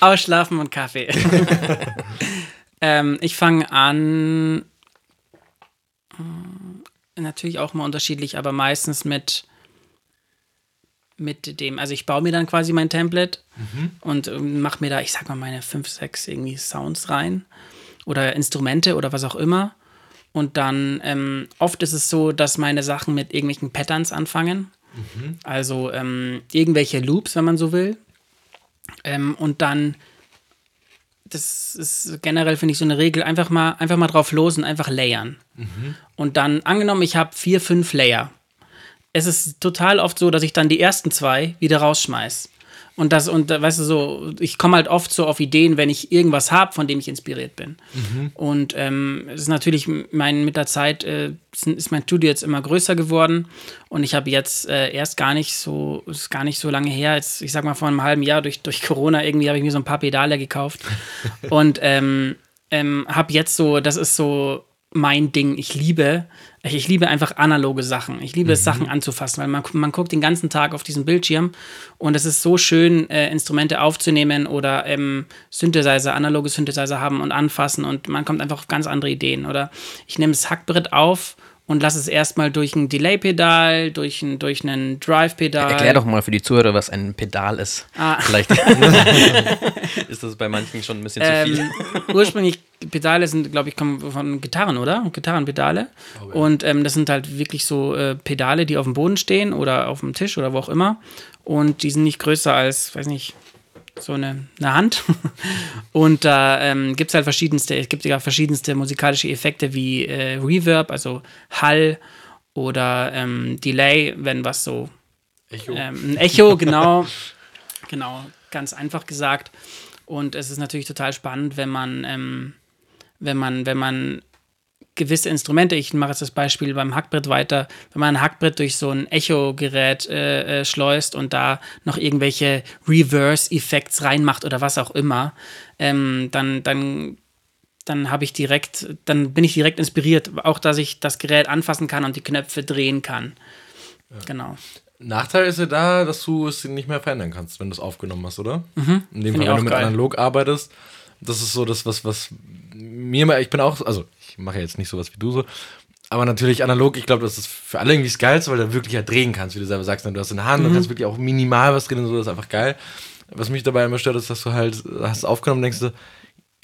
Ausschlafen und Kaffee. Ähm, ich fange an, äh, natürlich auch mal unterschiedlich, aber meistens mit, mit dem, also ich baue mir dann quasi mein Template und ähm, mache mir da, ich sag mal, meine fünf, sechs irgendwie Sounds rein oder Instrumente oder was auch immer. Und dann, ähm, oft ist es so, dass meine Sachen mit irgendwelchen Patterns anfangen. Also ähm, irgendwelche Loops, wenn man so will. Ähm, und dann, das ist generell, finde ich, so eine Regel, einfach mal, einfach mal drauf los und einfach layern. Und dann, angenommen, ich habe vier, fünf Layer. Es ist total oft so, dass ich dann die ersten zwei wieder rausschmeiß. Und das, und weißt du, so, ich komme halt oft so auf Ideen, wenn ich irgendwas habe, von dem ich inspiriert bin. Und ähm, es ist natürlich mein, mit der Zeit äh, ist ist mein Studio jetzt immer größer geworden. Und ich habe jetzt äh, erst gar nicht so, ist gar nicht so lange her, jetzt, ich sag mal vor einem halben Jahr durch, durch Corona irgendwie habe ich mir so ein paar Pedale gekauft. (laughs) und ähm, ähm, habe jetzt so, das ist so mein Ding. Ich liebe, ich liebe einfach analoge Sachen. Ich liebe es, Sachen anzufassen, weil man, man guckt den ganzen Tag auf diesen Bildschirm und es ist so schön, äh, Instrumente aufzunehmen oder ähm, Synthesizer, analoge Synthesizer haben und anfassen und man kommt einfach auf ganz andere Ideen. Oder ich nehme das Hackbrett auf und lasse es erstmal durch ein Delay-Pedal, durch ein, durch ein Drive-Pedal. Erklär doch mal für die Zuhörer, was ein Pedal ist. Ah. Vielleicht (laughs) ist das bei manchen schon ein bisschen zu viel. Ähm, ursprünglich, Pedale sind, glaube ich, kommen von Gitarren, oder? Gitarrenpedale. Und ähm, das sind halt wirklich so äh, Pedale, die auf dem Boden stehen oder auf dem Tisch oder wo auch immer. Und die sind nicht größer als, weiß nicht, so eine, eine Hand. (laughs) Und da ähm, gibt es halt verschiedenste, es gibt ja verschiedenste musikalische Effekte wie äh, Reverb, also Hall oder ähm, Delay, wenn was so Echo. ähm, ein Echo, genau. (laughs) genau, ganz einfach gesagt. Und es ist natürlich total spannend, wenn man, ähm, wenn man, wenn man gewisse Instrumente, ich mache jetzt das Beispiel beim Hackbrett weiter, wenn man ein Hackbrett durch so ein Echo-Gerät äh, äh, schleust und da noch irgendwelche Reverse-Effekts reinmacht oder was auch immer, ähm, dann, dann dann habe ich direkt, dann bin ich direkt inspiriert, auch dass ich das Gerät anfassen kann und die Knöpfe drehen kann. Genau. Nachteil ist ja da, dass du es nicht mehr verändern kannst, wenn du es aufgenommen hast, oder? In dem Mhm. Fall, wenn du mit geil. analog arbeitest, das ist so das, was, was mir mal, ich bin auch, also ich mache jetzt nicht sowas wie du so, aber natürlich analog, ich glaube, das ist für alle irgendwie das Geilste, weil du wirklich ja drehen kannst, wie du selber sagst, du hast in der Hand Mhm. und kannst wirklich auch minimal was drin und so, das ist einfach geil. Was mich dabei immer stört, ist, dass du halt, hast aufgenommen und denkst du,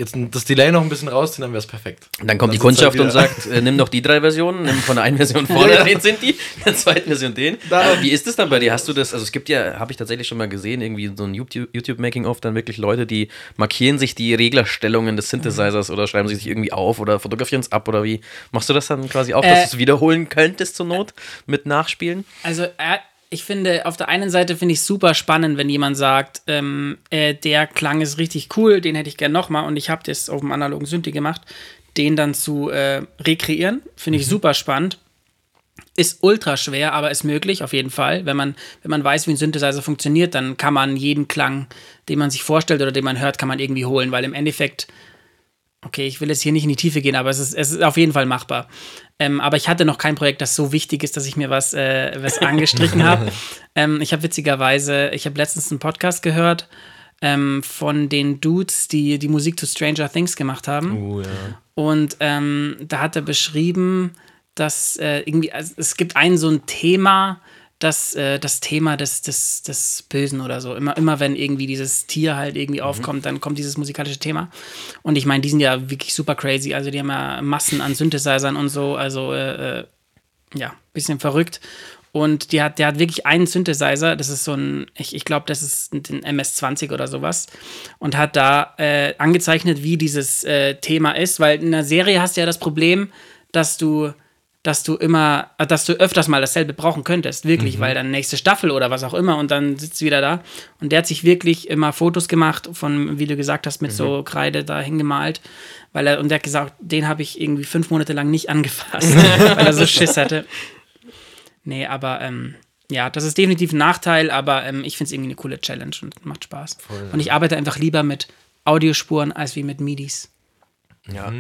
jetzt das Delay noch ein bisschen rausziehen, dann wäre es perfekt. Dann kommt die Dann sitzt Kundschaft halt und sagt, äh, nimm doch die drei Versionen, nimm von der einen Version vorne, den sind die, der zweiten Version den. Aber wie ist es dann bei dir? Hast du das, also es gibt ja, habe ich tatsächlich schon mal gesehen, irgendwie so ein YouTube- YouTube-Making-of, dann wirklich Leute, die markieren sich die Reglerstellungen des Synthesizers oder schreiben sie sich irgendwie auf oder fotografieren es ab oder wie? Machst du das dann quasi auch, dass Äh, du es wiederholen könntest zur Not mit Nachspielen? Also, äh, ich finde, auf der einen Seite finde ich super spannend, wenn jemand sagt, ähm, äh, der Klang ist richtig cool, den hätte ich gern nochmal und ich habe das auf dem analogen Synthi gemacht. den dann zu äh, rekreieren. Finde ich super spannend. Ist ultra schwer, aber ist möglich, auf jeden Fall. Wenn man, wenn man weiß, wie ein Synthesizer funktioniert, dann kann man jeden Klang, den man sich vorstellt oder den man hört, kann man irgendwie holen, weil im Endeffekt, okay, ich will jetzt hier nicht in die Tiefe gehen, aber es ist, es ist auf jeden Fall machbar. Ähm, aber ich hatte noch kein Projekt, das so wichtig ist, dass ich mir was, äh, was (laughs) angestrichen habe. Ähm, ich habe witzigerweise, ich habe letztens einen Podcast gehört ähm, von den Dudes, die die Musik zu Stranger Things gemacht haben. Oh, ja. Und ähm, da hat er beschrieben, dass äh, irgendwie, also es gibt ein so ein Thema, das, äh, das Thema des, des, des Bösen oder so. Immer, immer wenn irgendwie dieses Tier halt irgendwie aufkommt, dann kommt dieses musikalische Thema. Und ich meine, die sind ja wirklich super crazy. Also die haben ja Massen an Synthesizern und so. Also äh, äh, ja, bisschen verrückt. Und die hat, der hat wirklich einen Synthesizer, das ist so ein, ich, ich glaube, das ist ein MS-20 oder sowas. Und hat da äh, angezeichnet, wie dieses äh, Thema ist, weil in einer Serie hast du ja das Problem, dass du, dass du immer, äh, dass du öfters mal dasselbe brauchen könntest, wirklich, weil dann nächste Staffel oder was auch immer und dann sitzt du wieder da. Und der hat sich wirklich immer Fotos gemacht von, wie du gesagt hast, mit so Kreide da hingemalt. Weil er, und der hat gesagt, den habe ich irgendwie fünf Monate lang nicht angefasst, (laughs) weil er so Schiss hatte. Nee, aber ähm, ja, das ist definitiv ein Nachteil, aber ähm, ich finde es irgendwie eine coole Challenge und macht Spaß. Und ich arbeite einfach lieber mit Audiospuren als wie mit MIDIs. Ja.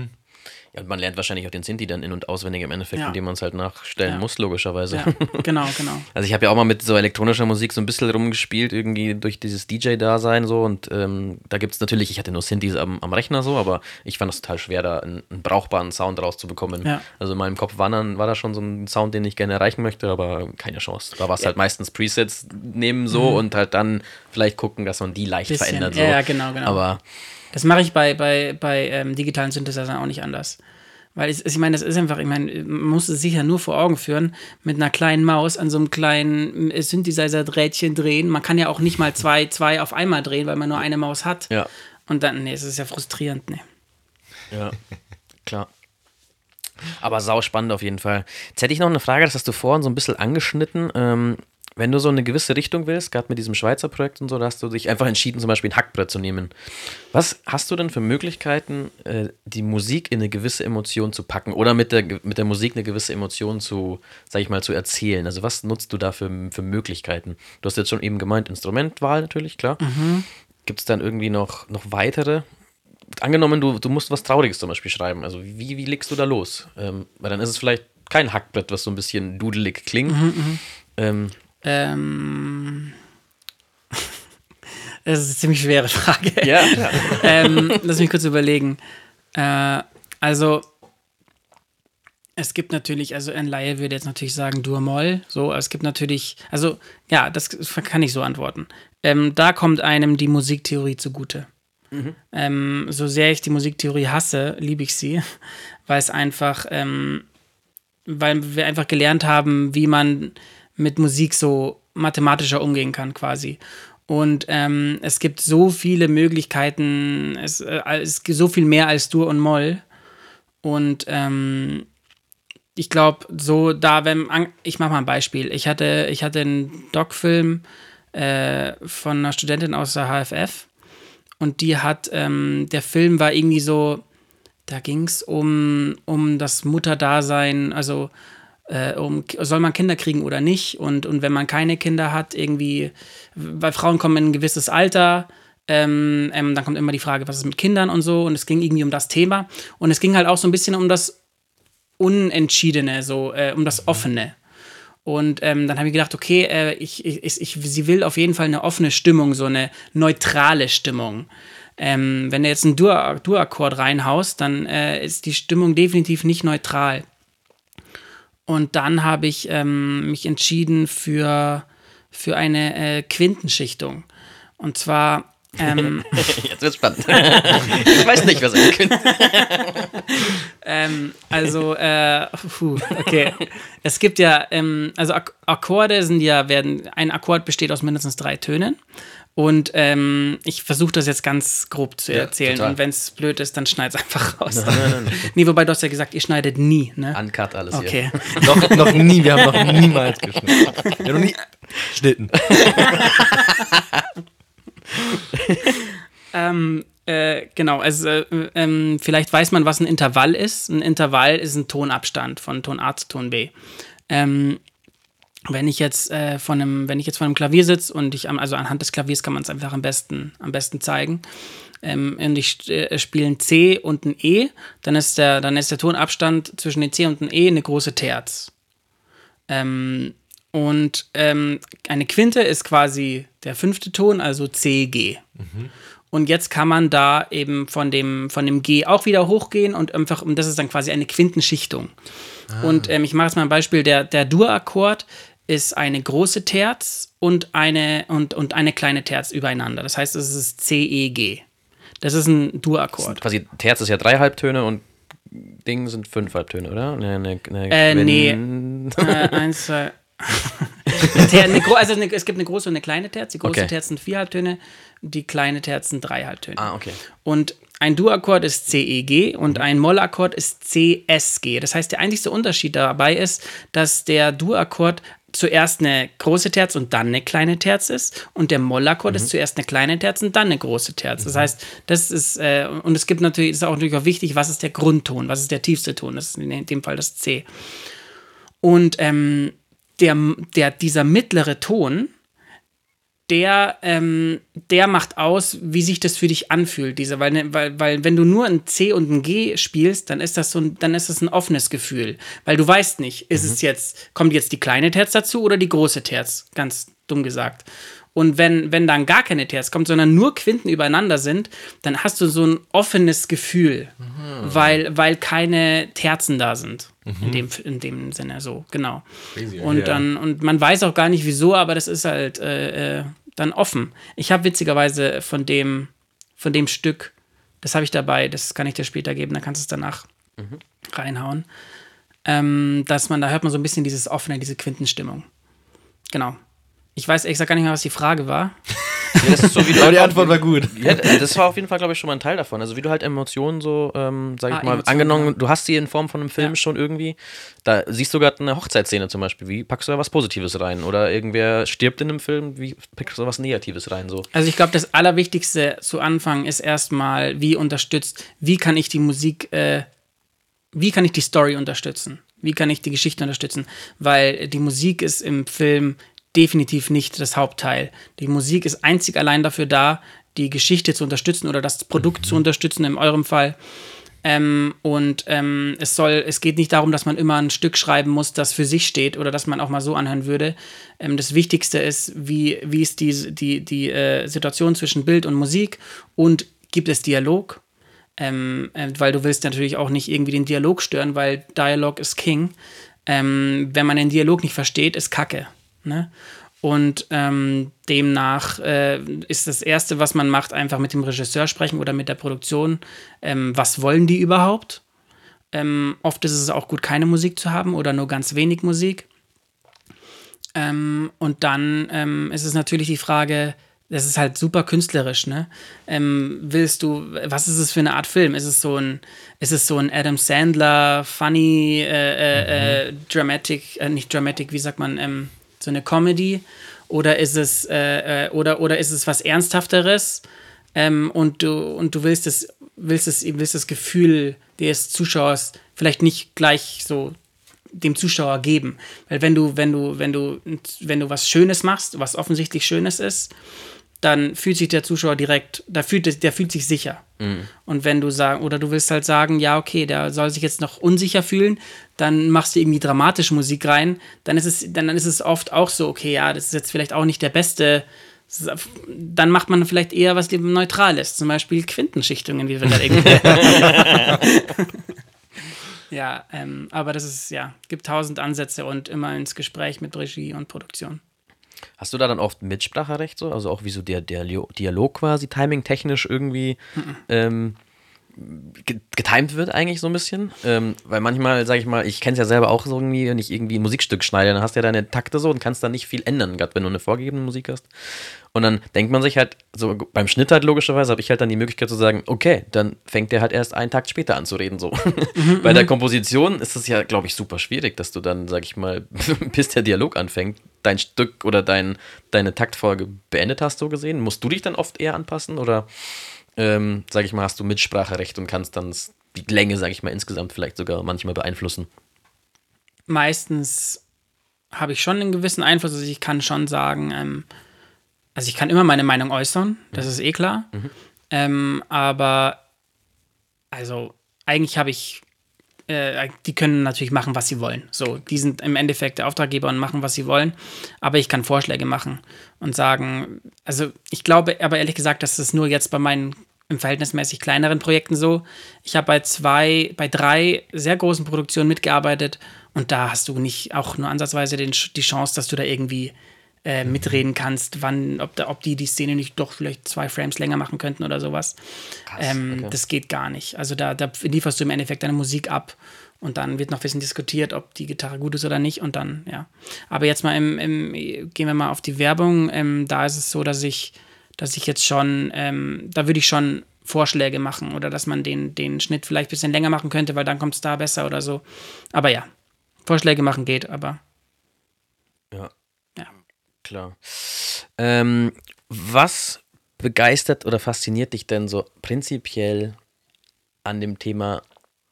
Ja, und man lernt wahrscheinlich auch den Sinti dann in- und auswendig im Endeffekt, Ja. indem man es halt nachstellen Ja. muss, logischerweise. Ja, genau, (laughs) genau. Also ich habe ja auch mal mit so elektronischer Musik so ein bisschen rumgespielt, irgendwie durch dieses DJ-Dasein so. Und ähm, da gibt es natürlich, ich hatte nur Synthes am, am Rechner so, aber ich fand es total schwer, da einen, einen brauchbaren Sound rauszubekommen. Ja. Also in meinem Kopf war, dann, war da schon so ein Sound, den ich gerne erreichen möchte, aber keine Chance. Da war es halt meistens Presets nehmen so und halt dann vielleicht gucken, dass man die leicht Mhm. Bisschen. verändert. So. Ja, ja, genau, genau. Aber Das mache ich bei, bei, bei ähm, digitalen Synthesizern auch nicht anders. Weil es, ich meine, das ist einfach, ich meine, man muss es sich ja nur vor Augen führen, mit einer kleinen Maus an so einem kleinen äh, Synthesizer-Drähtchen drehen. Man kann ja auch nicht mal zwei, zwei auf einmal drehen, weil man nur eine Maus hat. ja, Und dann, nee, es ist ja frustrierend, nee. Ja, (laughs) klar. Aber sau spannend auf jeden Fall. Jetzt hätte ich noch eine Frage, das hast du vorhin so ein bisschen angeschnitten. Ähm, wenn du so eine gewisse Richtung willst, gerade mit diesem Schweizer Projekt und so, da hast du dich einfach entschieden, zum Beispiel ein Hackbrett zu nehmen. Was hast du denn für Möglichkeiten, äh, die Musik in eine gewisse Emotion zu packen oder mit der, mit der Musik eine gewisse Emotion zu, sag ich mal, zu erzählen? Also was nutzt du da für, für Möglichkeiten? Du hast jetzt schon eben gemeint, Instrumentwahl natürlich, klar. Gibt es dann irgendwie noch, noch weitere? Angenommen, du, du musst was Trauriges zum Beispiel schreiben. Also wie, wie legst du da los? Ähm, weil dann ist es vielleicht kein Hackbrett, was so ein bisschen dudelig klingt. Ähm, Ähm, (laughs) das ist eine ziemlich schwere Frage. ja, (laughs) klar. ähm, lass mich kurz überlegen. Äh, also, es gibt natürlich, also ein Laie würde jetzt natürlich sagen Dur-Moll. So, es gibt natürlich, also, ja, das kann ich so antworten. Ähm, da kommt einem die Musiktheorie zugute. Ähm, so sehr ich die Musiktheorie hasse, liebe ich sie, weil es einfach, ähm, weil wir einfach gelernt haben, wie man mit Musik so mathematischer umgehen kann, quasi. Und ähm, es gibt so viele Möglichkeiten, es, äh, es gibt so viel mehr als Dur und Moll. Und ähm, ich glaube, so da, wenn, ich mache mal ein Beispiel. Ich hatte, ich hatte einen Doc-Film äh, von einer Studentin aus der HFF und die hat, ähm, der Film war irgendwie so, da ging es um, um das Mutterdasein, also äh, um, soll man Kinder kriegen oder nicht? Und, und wenn man keine Kinder hat, irgendwie, weil Frauen kommen in ein gewisses Alter, ähm, ähm, dann kommt immer die Frage, was ist mit Kindern und so. Und es ging irgendwie um das Thema. Und es ging halt auch so ein bisschen um das Unentschiedene, so äh, um das Offene. Und ähm, dann habe ich gedacht, okay, äh, ich, ich, ich, sie will auf jeden Fall eine offene Stimmung, so eine neutrale Stimmung. Ähm, wenn du jetzt einen Dur- Dur-Akkord reinhaust, dann äh, ist die Stimmung definitiv nicht neutral. Und dann habe ich ähm, mich entschieden für, für eine äh, Quintenschichtung. Und zwar, ähm, (laughs) Jetzt wird's spannend. ich weiß nicht, was ich könnte. (laughs) ähm, also, äh, puh, okay. Es gibt ja, ähm, also Ak Akkorde sind ja, werden, ein Akkord besteht aus mindestens drei Tönen. Und ähm, ich versuche das jetzt ganz grob zu Ja, erzählen. total. Und wenn es blöd ist, dann schneid es (laughs) einfach raus. nee, wobei du hast ja gesagt, ihr schneidet nie, ne? Uncut alles hier. Okay. (laughs) noch, noch nie, wir haben noch niemals geschnitten. Wir haben noch nie geschnitten. (laughs) ähm, äh, Genau, also äh, ähm, vielleicht weiß man, was ein Intervall ist. Ein Intervall ist ein Tonabstand von Ton A zu Ton B. Ähm, wenn ich jetzt äh, von einem, wenn ich jetzt von einem Klavier sitze und ich, also anhand des Klaviers kann man es einfach am besten, am besten zeigen. Ähm, und ich äh, spiele ein C und ein E, dann ist der, dann ist der Tonabstand zwischen dem C und dem E eine große Terz. Ähm, und ähm, eine Quinte ist quasi der fünfte Ton, also C, G. Mhm. Und jetzt kann man da eben von dem, von dem G auch wieder hochgehen und einfach, und das ist dann quasi eine Quintenschichtung. Ah. Und ähm, ich mache jetzt mal ein Beispiel, der, der Dur-Akkord ist eine große Terz und eine, und, und eine kleine Terz übereinander. Das heißt, es ist C, E, G. Das ist ein Dur-Akkord. Quasi Terz ist ja drei Halbtöne und Ding sind fünf Halbtöne, oder? Ne, ne, ne, äh, nee. (laughs) äh, eins, zwei. also es gibt eine große und eine kleine Terz. Die große okay. Terz sind vier Halbtöne, die kleine Terz sind drei Halbtöne. Ah, okay. Und ein Dur-Akkord ist CEG und ein Moll-Akkord ist CSG. Das heißt, der einzige Unterschied dabei ist, dass der Dur-Akkord zuerst eine große Terz und dann eine kleine Terz ist und der Mollakkord mhm. ist zuerst eine kleine Terz und dann eine große Terz. Das mhm. heißt, das ist äh, und es gibt natürlich ist auch natürlich auch wichtig, was ist der Grundton, was ist der tiefste Ton? Das ist in dem Fall das C. Und ähm, der, der dieser mittlere Ton der, ähm, der macht aus, wie sich das für dich anfühlt. Diese, weil, ne, weil, weil wenn du nur ein C und ein G spielst, dann ist das so ein, dann ist das ein offenes Gefühl. Weil du weißt nicht, ist mhm. es jetzt, kommt jetzt die kleine Terz dazu oder die große Terz? Ganz dumm gesagt. Und wenn, wenn dann gar keine Terz kommt, sondern nur Quinten übereinander sind, dann hast du so ein offenes Gefühl, mhm. weil, weil keine Terzen da sind. Mhm. In, dem, in dem Sinne so, genau. Crazy, und, dann, und man weiß auch gar nicht wieso, aber das ist halt, äh, äh dann offen. Ich habe witzigerweise von dem, von dem Stück, das habe ich dabei, das kann ich dir später geben, dann kannst du es danach mhm. reinhauen. Ähm, dass man, da hört man so ein bisschen dieses offene, diese Quintenstimmung. Genau. Ich weiß ehrlich gesagt gar nicht mehr, was die Frage war. Ja, so, (laughs) Aber die Antwort war gut. Ja, das war auf jeden Fall, glaube ich, schon mal ein Teil davon. Also wie du halt Emotionen so, ähm, sag ich ah, mal, Emotionen, angenommen, ja. du hast sie in Form von einem Film ja. schon irgendwie. Da siehst du gerade eine Hochzeitsszene zum Beispiel. Wie packst du da was Positives rein? Oder irgendwer stirbt in einem Film, wie packst du da was Negatives rein? So? Also ich glaube, das Allerwichtigste zu Anfang ist erstmal, wie unterstützt, wie kann ich die Musik, äh, wie kann ich die Story unterstützen? Wie kann ich die Geschichte unterstützen? Weil die Musik ist im Film definitiv nicht das Hauptteil. Die Musik ist einzig allein dafür da, die Geschichte zu unterstützen oder das Produkt mhm. zu unterstützen, in eurem Fall. Ähm, und ähm, es soll, es geht nicht darum, dass man immer ein Stück schreiben muss, das für sich steht oder dass man auch mal so anhören würde. Ähm, das Wichtigste ist, wie, wie ist die, die, die äh, Situation zwischen Bild und Musik und gibt es Dialog? Ähm, äh, weil du willst natürlich auch nicht irgendwie den Dialog stören, weil Dialog ist King. Ähm, wenn man den Dialog nicht versteht, ist Kacke. Ne? Und ähm, demnach äh, ist das Erste, was man macht, einfach mit dem Regisseur sprechen oder mit der Produktion. Ähm, was wollen die überhaupt? Ähm, oft ist es auch gut, keine Musik zu haben oder nur ganz wenig Musik. Ähm, und dann ähm, ist es natürlich die Frage, das ist halt super künstlerisch, ne? Ähm, willst du, was ist es für eine Art Film? Ist es so ein, ist es so ein Adam Sandler, funny, äh, äh, äh mhm. dramatic, äh, nicht dramatic, wie sagt man, ähm, so eine Comedy oder ist es äh, äh, oder oder ist es was ernsthafteres? Ähm, und du und du willst es willst es willst das Gefühl des Zuschauers vielleicht nicht gleich so dem Zuschauer geben, weil wenn du wenn du wenn du wenn du was Schönes machst, was offensichtlich Schönes ist, dann fühlt sich der Zuschauer direkt, da fühlt, der fühlt sich sicher. Mhm. Und wenn du sagen, oder du willst halt sagen, ja, okay, der soll sich jetzt noch unsicher fühlen, dann machst du irgendwie dramatische Musik rein, dann ist es, dann, dann ist es oft auch so, okay, ja, das ist jetzt vielleicht auch nicht der beste. Dann macht man vielleicht eher was Neutrales, zum Beispiel Quintenschichtungen, wie wir da irgendwie. (laughs) ja, ähm, aber das ist, ja, gibt tausend Ansätze und immer ins Gespräch mit Regie und Produktion. Hast du da dann oft Mitspracherecht so? Also auch wie so der, der Dialog quasi, timing-technisch irgendwie ähm, getimed wird eigentlich so ein bisschen. Ähm, weil manchmal, sag ich mal, ich kenne es ja selber auch so irgendwie, wenn ich irgendwie ein Musikstück schneide, dann hast du ja deine Takte so und kannst da nicht viel ändern, gerade wenn du eine vorgegebene Musik hast. Und dann denkt man sich halt, so beim Schnitt halt logischerweise, habe ich halt dann die Möglichkeit zu sagen, okay, dann fängt der halt erst einen Takt später an zu reden. So. Mhm, Bei der mhm. Komposition ist es ja, glaube ich, super schwierig, dass du dann, sag ich mal, (laughs) bis der Dialog anfängt, dein Stück oder dein, deine Taktfolge beendet hast, so gesehen. Musst du dich dann oft eher anpassen oder ähm, sage ich mal, hast du Mitspracherecht und kannst dann die Länge, sage ich mal, insgesamt vielleicht sogar manchmal beeinflussen? Meistens habe ich schon einen gewissen Einfluss. Also ich kann schon sagen, ähm, also ich kann immer meine Meinung äußern, das ist eh klar. Mhm. Ähm, aber also eigentlich habe ich, äh, die können natürlich machen, was sie wollen. So, die sind im Endeffekt der Auftraggeber und machen, was sie wollen. Aber ich kann Vorschläge machen und sagen, also ich glaube, aber ehrlich gesagt, dass das nur jetzt bei meinen im verhältnismäßig kleineren Projekten so. Ich habe bei zwei, bei drei sehr großen Produktionen mitgearbeitet und da hast du nicht auch nur ansatzweise den, die Chance, dass du da irgendwie äh, mitreden kannst, wann, ob, da, ob die die Szene nicht doch vielleicht zwei Frames länger machen könnten oder sowas. Krass, ähm, okay. Das geht gar nicht. Also da, da lieferst du im Endeffekt deine Musik ab und dann wird noch ein bisschen diskutiert, ob die Gitarre gut ist oder nicht und dann, ja. Aber jetzt mal im, im gehen wir mal auf die Werbung. Ähm, da ist es so, dass ich, dass ich jetzt schon, ähm, da würde ich schon Vorschläge machen oder dass man den, den Schnitt vielleicht ein bisschen länger machen könnte, weil dann kommt es da besser oder so. Aber ja, Vorschläge machen geht, aber Ja. Ja. Klar. Ähm, was begeistert oder fasziniert dich denn so prinzipiell an dem Thema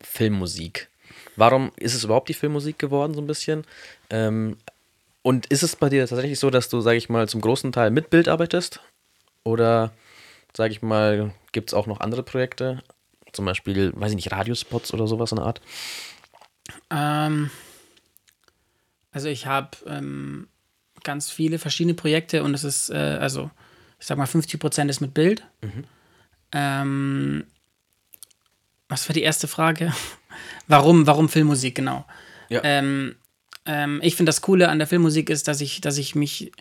Filmmusik? Warum ist es überhaupt die Filmmusik geworden, so ein bisschen? Ähm, und ist es bei dir tatsächlich so, dass du, sag ich mal, zum großen Teil mit Bild arbeitest? Oder, sag ich mal, gibt es auch noch andere Projekte? Zum Beispiel, weiß ich nicht, Radiospots oder sowas in der Art? Ähm, also ich habe ähm, ganz viele verschiedene Projekte und es ist, äh, also ich sag mal 50 Prozent ist mit Bild. Ähm, was war die erste Frage? (laughs) warum, warum Filmmusik, genau. Ja. Ähm, ähm, ich finde das Coole an der Filmmusik ist, dass ich, dass ich mich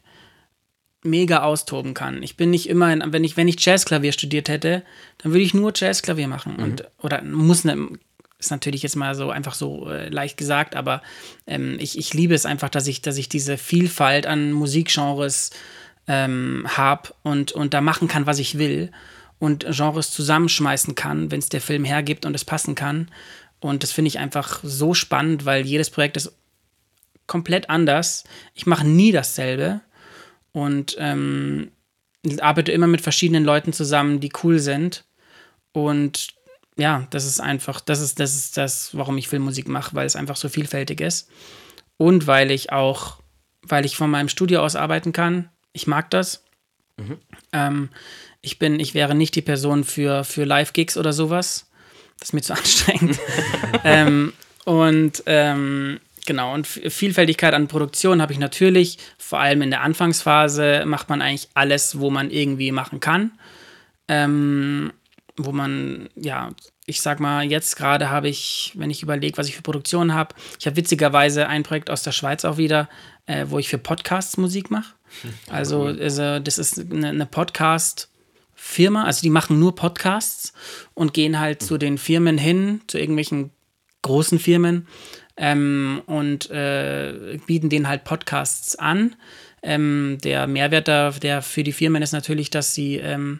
mega austoben kann. Ich bin nicht immer, in, wenn ich, wenn ich Jazzklavier studiert hätte, dann würde ich nur Jazzklavier machen. Und, oder muss ne, ist natürlich jetzt mal so einfach so äh, leicht gesagt, aber ähm, ich, ich liebe es einfach, dass ich, dass ich diese Vielfalt an Musikgenres ähm, habe und, und da machen kann, was ich will und Genres zusammenschmeißen kann, wenn es der Film hergibt und es passen kann. Und das finde ich einfach so spannend, weil jedes Projekt ist komplett anders. Ich mache nie dasselbe und ähm, arbeite immer mit verschiedenen Leuten zusammen, die cool sind. Und ja, das ist einfach, das ist, das ist das, warum ich Filmmusik mache, weil es einfach so vielfältig ist. Und weil ich auch, weil ich von meinem Studio aus arbeiten kann. Ich mag das. Ähm, ich bin, ich wäre nicht die Person für, für Live-Gigs oder sowas. Das ist mir zu (laughs) anstrengend. (laughs) ähm, und ähm, genau, und Vielfältigkeit an Produktion habe ich natürlich. Vor allem in der Anfangsphase macht man eigentlich alles, wo man irgendwie machen kann. Ähm, wo man, ja, ich sag mal, jetzt gerade habe ich, wenn ich überlege, was ich für Produktionen habe, ich habe witzigerweise ein Projekt aus der Schweiz auch wieder, äh, wo ich für Podcasts Musik mache. (laughs) Also, also das ist eine, eine Podcast-Firma, also die machen nur Podcasts und gehen halt zu den Firmen hin, zu irgendwelchen großen Firmen ähm, und äh, bieten denen halt Podcasts an. Ähm, der Mehrwert da, der für die Firmen ist natürlich, dass sie ähm,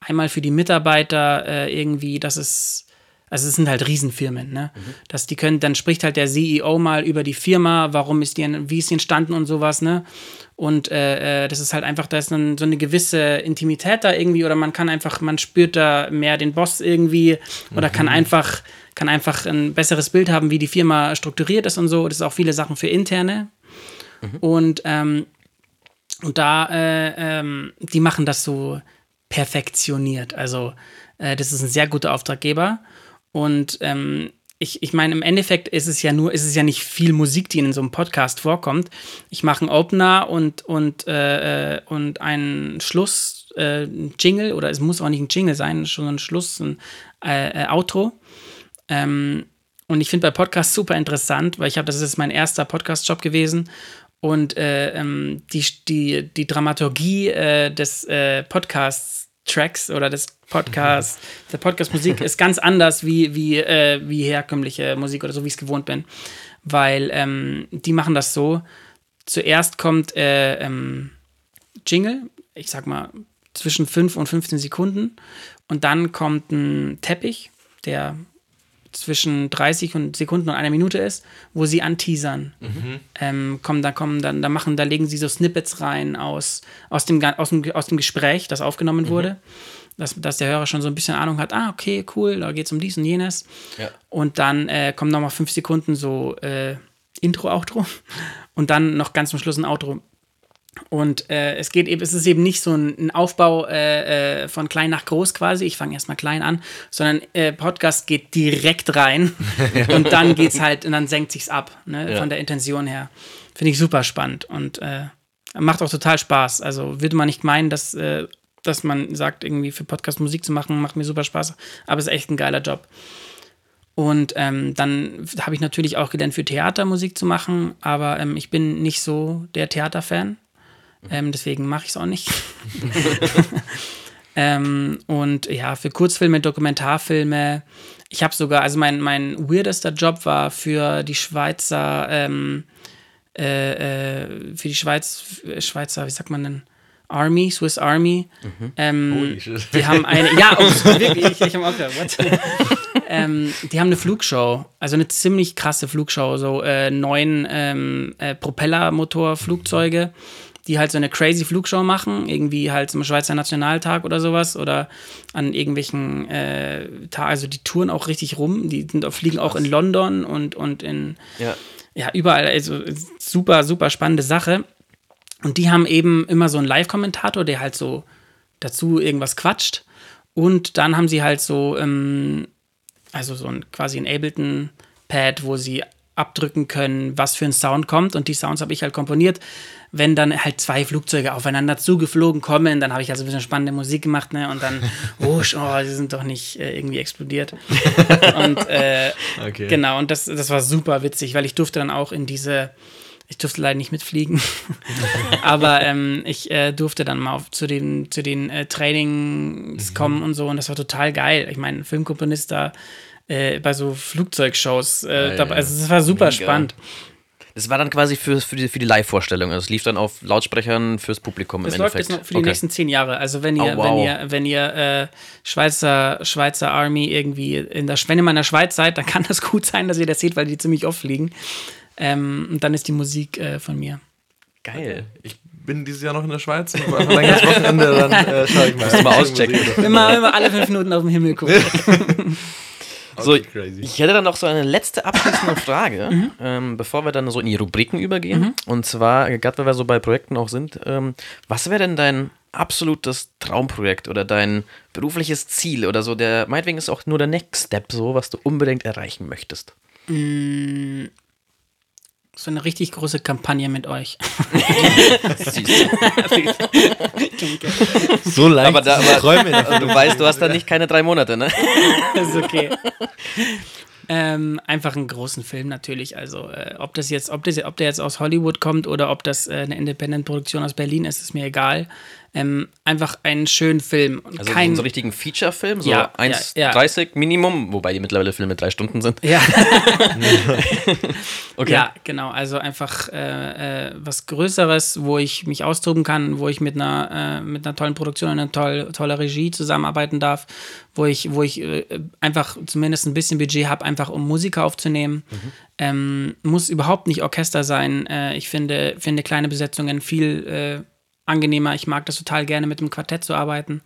einmal für die Mitarbeiter äh, irgendwie, dass es, also es sind halt Riesenfirmen, ne? Dass die können, dann spricht halt der CEO mal über die Firma, warum ist die, wie ist die entstanden und sowas, ne? Und äh, äh, das ist halt einfach, da ist dann so eine gewisse Intimität da irgendwie, oder man kann einfach, man spürt da mehr den Boss irgendwie, oder kann einfach, kann einfach ein besseres Bild haben, wie die Firma strukturiert ist und so. Das ist auch viele Sachen für interne. Und, ähm, und da, äh, ähm, die machen das so perfektioniert. Also, äh, das ist ein sehr guter Auftraggeber. Und ähm, ich, ich meine, im Endeffekt ist es ja nur, ist es ja nicht viel Musik, die in so einem Podcast vorkommt. Ich mache einen Opener und, und, äh, äh, und einen Schluss, äh, ein Jingle, oder es muss auch nicht ein Jingle sein, schon ein Schluss, ein äh, äh, Outro. Ähm, und ich finde bei Podcasts super interessant, weil ich habe, das ist mein erster Podcast-Job gewesen. Und äh, ähm, die, die, die Dramaturgie äh, des äh, Podcast-Tracks oder des Podcasts, (laughs) der Podcast-Musik ist ganz anders wie, wie, äh, wie herkömmliche Musik oder so, wie ich es gewohnt bin. Weil ähm, die machen das so. Zuerst kommt äh, ähm, Jingle, ich sag mal zwischen 5 und 15 Sekunden. Und dann kommt ein Teppich, der zwischen 30 und Sekunden und einer Minute ist, wo sie anteasern. Ähm, kommen, da kommen dann, da machen, da legen sie so Snippets rein aus, aus, dem, aus, dem, aus dem Gespräch, das aufgenommen wurde. Dass, dass der Hörer schon so ein bisschen Ahnung hat, ah, okay, cool, da geht es um dies und jenes. Ja. Und dann äh, kommen nochmal fünf Sekunden so äh, Intro, Outro und dann noch ganz zum Schluss ein Outro. Und äh, es geht eben, es ist eben nicht so ein, ein Aufbau äh, äh, von klein nach groß quasi. Ich fange erstmal klein an, sondern äh, Podcast geht direkt rein (laughs) und dann geht's halt und dann senkt sich's ab, ne, Ja. von der Intention her. Finde ich super spannend und äh, macht auch total Spaß. Also würde man nicht meinen, dass, äh, dass man sagt, irgendwie für Podcast Musik zu machen, macht mir super Spaß. Aber es ist echt ein geiler Job. Und ähm, dann habe ich natürlich auch gelernt, für Theater Musik zu machen, aber ähm, ich bin nicht so der Theaterfan. Ähm, deswegen mache ich es auch nicht. (laughs) ähm, und ja, für Kurzfilme, Dokumentarfilme. Ich habe sogar, also mein, mein weirdester Job war für die Schweizer, ähm, äh, äh, für die Schweiz, Schweizer, wie sagt man denn? Army, Swiss Army. Ähm, Holy shit. die haben eine, ja, oh, (laughs) wirklich, ich, ich habe auch gedacht, ähm, die haben eine Flugshow, also eine ziemlich krasse Flugshow, so äh, neun ähm, äh, Propellermotor-Flugzeuge, die halt so eine crazy Flugshow machen, irgendwie halt zum Schweizer Nationaltag oder sowas oder an irgendwelchen äh, Tagen, also die touren auch richtig rum, die sind, fliegen auch in London und, und in, Ja. ja, überall, also super, super spannende Sache. Und die haben eben immer so einen Live-Kommentator, der halt so dazu irgendwas quatscht. Und dann haben sie halt so, ähm, also so ein quasi ein Ableton-Pad, wo sie abdrücken können, was für ein Sound kommt. Und die Sounds habe ich halt komponiert. Wenn dann halt zwei Flugzeuge aufeinander zugeflogen kommen, dann habe ich also ein bisschen spannende Musik gemacht, ne? Und dann, (laughs) oh, sch- oh sie sind doch nicht äh, irgendwie explodiert. (laughs) Und äh, Okay. Genau, und das, das war super witzig, weil ich durfte dann auch in diese, ich durfte leider nicht mitfliegen, (laughs) aber ähm, ich äh, durfte dann mal auf, zu den, zu den äh, Trainings Mhm. kommen und so und das war total geil. Ich meine, ein Filmkomponist da äh, bei so Flugzeugshows, äh, Ja, dabei, also das war super Mega. spannend. Das war dann quasi für, für die, für die Live-Vorstellung. Also es lief dann auf Lautsprechern fürs Publikum im Das läuft Endeffekt. jetzt noch für die Okay. nächsten zehn Jahre. Also wenn ihr, Oh, wow. wenn ihr, wenn ihr äh, Schweizer, Schweizer Army irgendwie in der, wenn ihr mal in der Schweiz seid, dann (laughs) kann das gut sein, dass ihr das seht, weil die ziemlich oft fliegen. Ähm, und dann ist die Musik äh, von mir. Geil. Ich bin dieses Jahr noch in der Schweiz und ein ganzes Wochenende, dann äh, schaue ich mal. mal (laughs) auschecken. Immer, immer alle fünf Minuten auf den Himmel gucken. (laughs) So, crazy. ich hätte dann noch so eine letzte abschließende (laughs) Frage, Mhm. ähm, bevor wir dann so in die Rubriken übergehen. Und zwar, gerade weil wir so bei Projekten auch sind, ähm, was wäre denn dein absolutes Traumprojekt oder dein berufliches Ziel oder so? Der, meinetwegen ist auch nur der Next Step, so was du unbedingt erreichen möchtest. So eine richtig große Kampagne mit euch. (laughs) So leicht aber da, aber, Träume. aber du weißt, du hast da nicht keine drei Monate, ne? Das (laughs) ist okay. Ähm, einfach einen großen Film natürlich. Also äh, ob das jetzt, ob, das, ob der jetzt aus Hollywood kommt oder ob das äh, eine Independent-Produktion aus Berlin ist, ist mir egal. Ähm, einfach einen schönen Film. Und Also kein, so einen richtigen Feature-Film, so Ja, ja, 1,30 Minimum, wobei die mittlerweile Filme drei Stunden sind. ja, (laughs) Okay. ja, genau. Also einfach äh, äh, was Größeres, wo ich mich austoben kann, wo ich mit einer, äh, mit einer tollen Produktion und einer toll, toller Regie zusammenarbeiten darf, wo ich, wo ich äh, einfach zumindest ein bisschen Budget habe, einfach um Musiker aufzunehmen. Ähm, muss überhaupt nicht Orchester sein. Äh, ich finde, finde kleine Besetzungen viel angenehmer. Ich mag das total gerne, mit einem Quartett zu arbeiten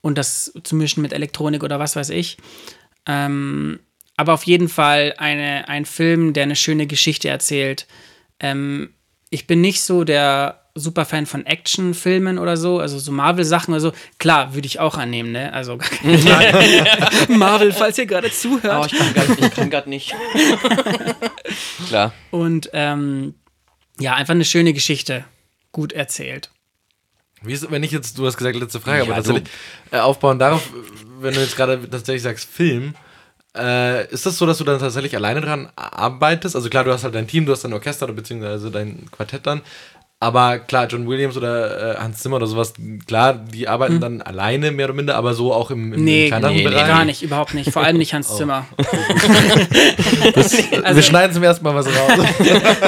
und das zu mischen mit Elektronik oder was weiß ich. Ähm, aber auf jeden Fall eine, ein Film, der eine schöne Geschichte erzählt. Ähm, ich bin nicht so der Superfan von Actionfilmen oder so, also so Marvel-Sachen oder so. Klar, würde ich auch annehmen, ne? Also gar keine (laughs) Frage. (laughs) Marvel, falls ihr gerade zuhört. Oh, ich kann grad- ich kann gerade nicht. (laughs) Klar. Und ähm, ja, einfach eine schöne Geschichte. Gut erzählt. Wie ist, wenn ich jetzt, du hast gesagt, letzte Frage, aber Ja, tatsächlich äh, aufbauen darauf, wenn du jetzt gerade tatsächlich sagst, Film, äh, ist das so, dass du dann tatsächlich alleine dran arbeitest? Also klar, du hast halt dein Team, du hast dein Orchester beziehungsweise dein Quartett dann, aber klar, John Williams oder äh, Hans Zimmer oder sowas, klar, die arbeiten dann alleine mehr oder minder, aber so auch im, im Hm. Nee, kleineren nee, nee, Bereich. gar nicht, überhaupt nicht. Vor allem nicht Hans (laughs) Zimmer. (laughs) (laughs) Wir schneiden zum ersten Mal was raus.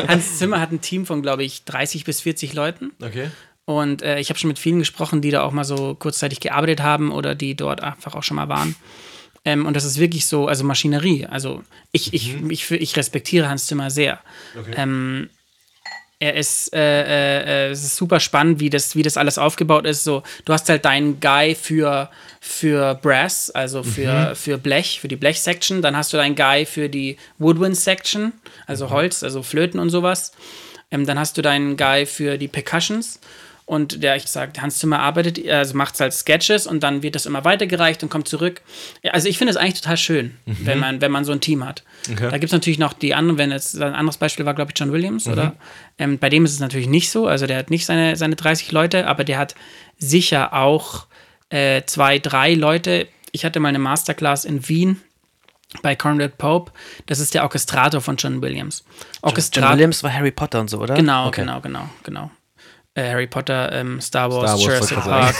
Hans Zimmer hat ein Team von, glaube ich, 30 bis 40 Leuten. okay. Und äh, ich habe schon mit vielen gesprochen, die da auch mal so kurzzeitig gearbeitet haben oder die dort einfach auch schon mal waren. Ähm, und das ist wirklich so, also Maschinerie. Also ich, ich, Mhm. ich, ich respektiere Hans Zimmer sehr. Ähm, er ist, äh, äh, es ist super spannend, wie das, wie das alles aufgebaut ist. So, du hast halt deinen Guy für, für Brass, also für, für Blech, für die Blech-Section. Dann hast du deinen Guy für die Woodwind-Section, also Holz, also Flöten und sowas. Ähm, dann hast du deinen Guy für die Percussions. Und der, ich sag, Hans Zimmer arbeitet, also macht halt Sketches und dann wird das immer weitergereicht und kommt zurück. Also ich finde es eigentlich total schön, wenn, man, wenn man so ein Team hat. Okay. Da gibt es natürlich noch die anderen, wenn jetzt ein anderes Beispiel war, glaube ich, John Williams, oder? Ähm, bei dem ist es natürlich nicht so. Also der hat nicht seine, seine 30 Leute, aber der hat sicher auch äh, zwei, drei Leute. Ich hatte mal eine Masterclass in Wien bei Conrad Pope. Das ist der Orchestrator von John Williams. John Orchestrator. Williams war Harry Potter und so, oder? Genau, Okay. genau, genau, genau. Äh, Harry Potter, ähm, Star Wars, Star Wars, Jurassic Park.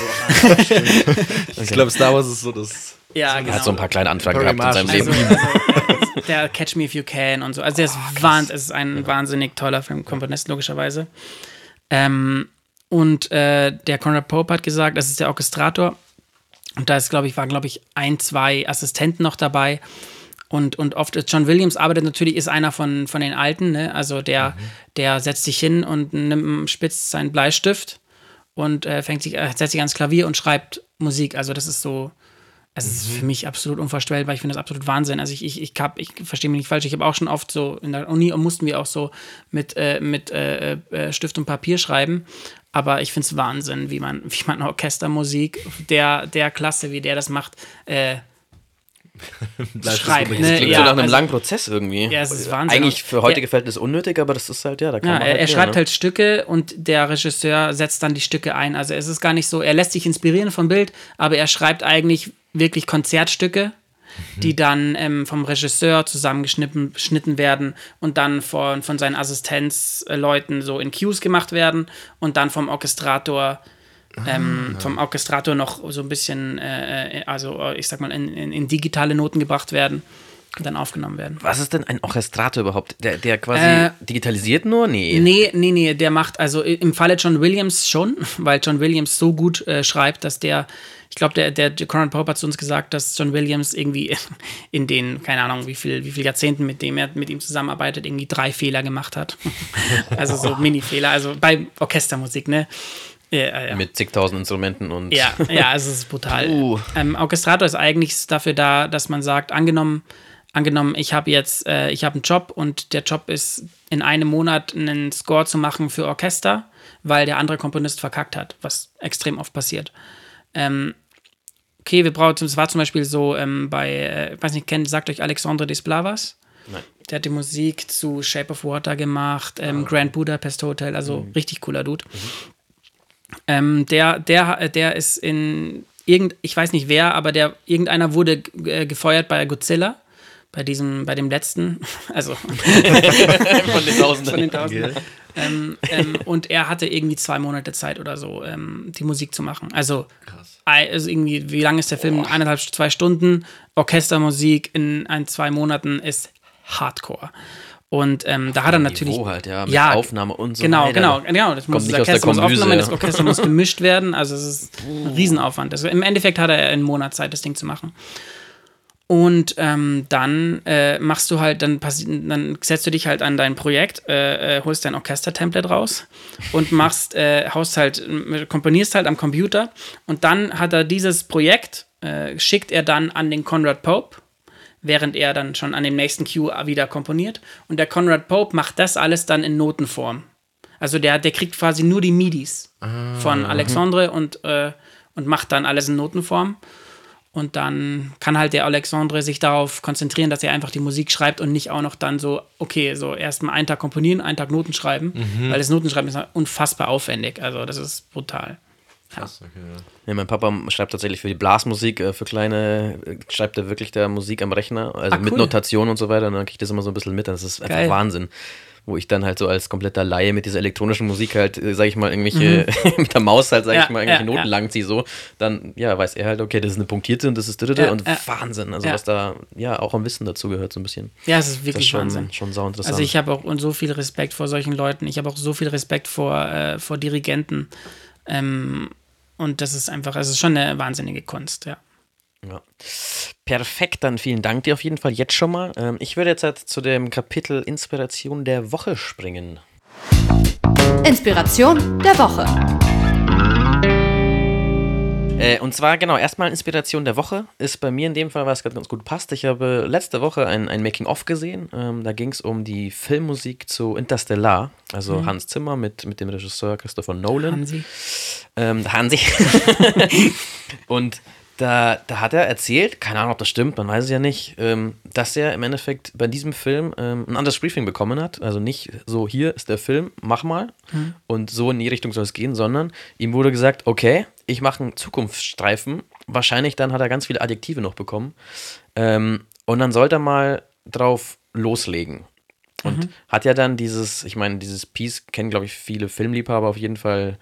(laughs) ich glaube, Star Wars ist so das. Ja, genau. Er hat so ein paar kleine Anfragen gehabt in seinem also, Leben. also, der Catch Me If You Can und so. Also der ist, wahn, es ist ein wahnsinnig toller Filmkomponist, logischerweise. Ähm, und äh, der Conrad Pope hat gesagt, das ist der Orchestrator. Und da ist, glaube ich, waren, glaube ich, ein, zwei Assistenten noch dabei. Und, und oft ist John Williams arbeitet natürlich, ist einer von, von den Alten, ne? Also der, der setzt sich hin und nimmt, spitzt seinen Bleistift und äh, fängt sich, äh, setzt sich ans Klavier und schreibt Musik. Also das ist so, es ist für mich absolut unvorstellbar. Ich finde das absolut Wahnsinn. Also ich, ich, ich, hab, ich verstehe mich nicht falsch. Ich habe auch schon oft so, in der Uni mussten wir auch so mit, äh, mit äh, äh, Stift und Papier schreiben. Aber ich finde es Wahnsinn, wie man, (laughs) wie man Orchestermusik der, der Klasse, wie der das macht, äh, schreibt. (laughs) Das Ne? Klingt Ja, so nach einem also- langen Prozess irgendwie. Ja, es ist Wahnsinn. Eigentlich für heutige Verhältnisse unnötig, aber das ist halt, ja, da kann Ja, man er, halt er mehr, schreibt ne? halt Stücke und der Regisseur setzt dann die Stücke ein. Also es ist gar nicht so, er lässt sich inspirieren vom Bild, aber er schreibt eigentlich wirklich Konzertstücke, die dann ähm, vom Regisseur zusammengeschnitten geschnitten werden und dann von, von seinen Assistenzleuten so in Cues gemacht werden und dann vom Orchestrator ähm, vom Orchestrator noch so ein bisschen, äh, äh, also äh, ich sag mal, in, in, in digitale Noten gebracht werden und dann aufgenommen werden. Was ist denn ein Orchestrator überhaupt? Der, der quasi Äh, digitalisiert nur? Nee. Nee, nee, nee, der macht, also im Falle John Williams schon, (laughs) weil John Williams so gut äh, schreibt, dass der, ich glaube, der, der Conrad Pope hat zu uns gesagt, dass John Williams irgendwie (laughs) in den, keine Ahnung, wie viel, wie viel Jahrzehnten, mit dem er mit ihm zusammenarbeitet, irgendwie drei Fehler gemacht hat. (laughs) also so Mini-Fehler, also bei Orchestermusik, ne? Ja, ja. Mit zigtausend Instrumenten und. Ja, (laughs) ja, es ist brutal. Uh. Ähm, Orchestrator ist eigentlich dafür da, dass man sagt, angenommen, angenommen, ich habe jetzt, äh, ich habe einen Job und der Job ist in einem Monat einen Score zu machen für Orchester, weil der andere Komponist verkackt hat, was extrem oft passiert. Ähm, okay, wir brauchen, es war zum Beispiel so ähm, bei, äh, ich weiß nicht, kennt, sagt euch Alexandre Desplavas? Nein. Der hat die Musik zu Shape of Water gemacht, ähm, Grand Budapest Hotel, also richtig cooler Dude. Ähm, der, der, der ist in irgend, ich weiß nicht wer, aber der, irgendeiner wurde äh, gefeuert bei Godzilla, bei diesem, bei dem letzten, (laughs) also (laughs) von den Tausenden. von den Tausenden. ähm, ähm, und er hatte irgendwie zwei Monate Zeit oder so, ähm, die Musik zu machen. Also, also irgendwie, wie lang ist der Film? Eineinhalb, zwei Stunden. Orchestermusik in ein, zwei Monaten ist Hardcore. Und ähm, da hat er natürlich. Niveau halt, ja, mit ja, Aufnahme und so genau, weiter. Genau, genau. Das, muss, das Orchester muss ja. das Orchester muss (laughs) gemischt werden. Also es ist ein Riesenaufwand. Also Im Endeffekt hat er einen Monat Zeit, das Ding zu machen. Und ähm, dann äh, machst du halt, dann, dann setzt du dich halt an dein Projekt, äh, äh, holst dein Orchester-Template raus und machst, äh, haust halt, äh, komponierst halt am Computer und dann hat er dieses Projekt, schickt er dann an den Conrad Pope, während er dann schon an dem nächsten Cue wieder komponiert. Und der Conrad Pope macht das alles dann in Notenform. Also der, der kriegt quasi nur die MIDIs von Alexandre und, äh, und macht dann alles in Notenform. Und dann kann halt der Alexandre sich darauf konzentrieren, dass er einfach die Musik schreibt und nicht auch noch dann so, okay, so erstmal einen Tag komponieren, einen Tag Noten schreiben, weil das Notenschreiben ist unfassbar aufwendig. Also das ist brutal. Krass, okay, ja. Ja, mein Papa schreibt tatsächlich für die Blasmusik, äh, für kleine, äh, schreibt er wirklich da Musik am Rechner, also Ah, mit cool. Notation und so weiter. Und dann kriege ich das immer so ein bisschen mit. Das ist einfach Geil. Wahnsinn. Wo ich dann halt so als kompletter Laie mit dieser elektronischen Musik halt, äh, sag ich mal, irgendwelche, (laughs) mit der Maus halt, sag Mhm. Ja, ich mal, irgendwelche ja, Noten ja. langziehe, so. Dann, ja, weiß er halt, okay, das ist eine punktierte und das ist dritte und. Wahnsinn. Also, was da, ja, auch am Wissen dazu gehört, so ein bisschen. Ja, es ist Das ist wirklich schon, Wahnsinn. schon sau interessant. Also ich habe auch und so viel Respekt vor solchen Leuten. Ich habe auch so viel Respekt vor, äh, vor Dirigenten. Ähm, und das ist einfach, also es ist schon eine wahnsinnige Kunst, ja. Ja. Perfekt, dann vielen Dank dir auf jeden Fall jetzt schon mal. Ähm, ich würde jetzt halt zu dem Kapitel Inspiration der Woche springen. Inspiration der Woche. Äh, und zwar, genau, erstmal Inspiration der Woche ist bei mir in dem Fall, was gerade ganz gut passt. Ich habe letzte Woche ein, ein Making-of gesehen. Ähm, da ging es um die Filmmusik zu Interstellar. Also Hans Zimmer mit, mit dem Regisseur Christopher Nolan. Hansi. Ähm, Hansi. (laughs) und da, da hat er erzählt, keine Ahnung, ob das stimmt, man weiß es ja nicht, ähm, dass er im Endeffekt bei diesem Film ähm, ein anderes Briefing bekommen hat. Also nicht so, hier ist der Film, mach mal und so in die Richtung soll es gehen, sondern ihm wurde gesagt, okay, ich mache einen Zukunftsstreifen. Wahrscheinlich dann hat er ganz viele Adjektive noch bekommen. Ähm, und dann sollte er mal drauf loslegen. Und hat ja dann dieses, ich meine, dieses Piece kennen, glaube ich, viele Filmliebhaber auf jeden Fall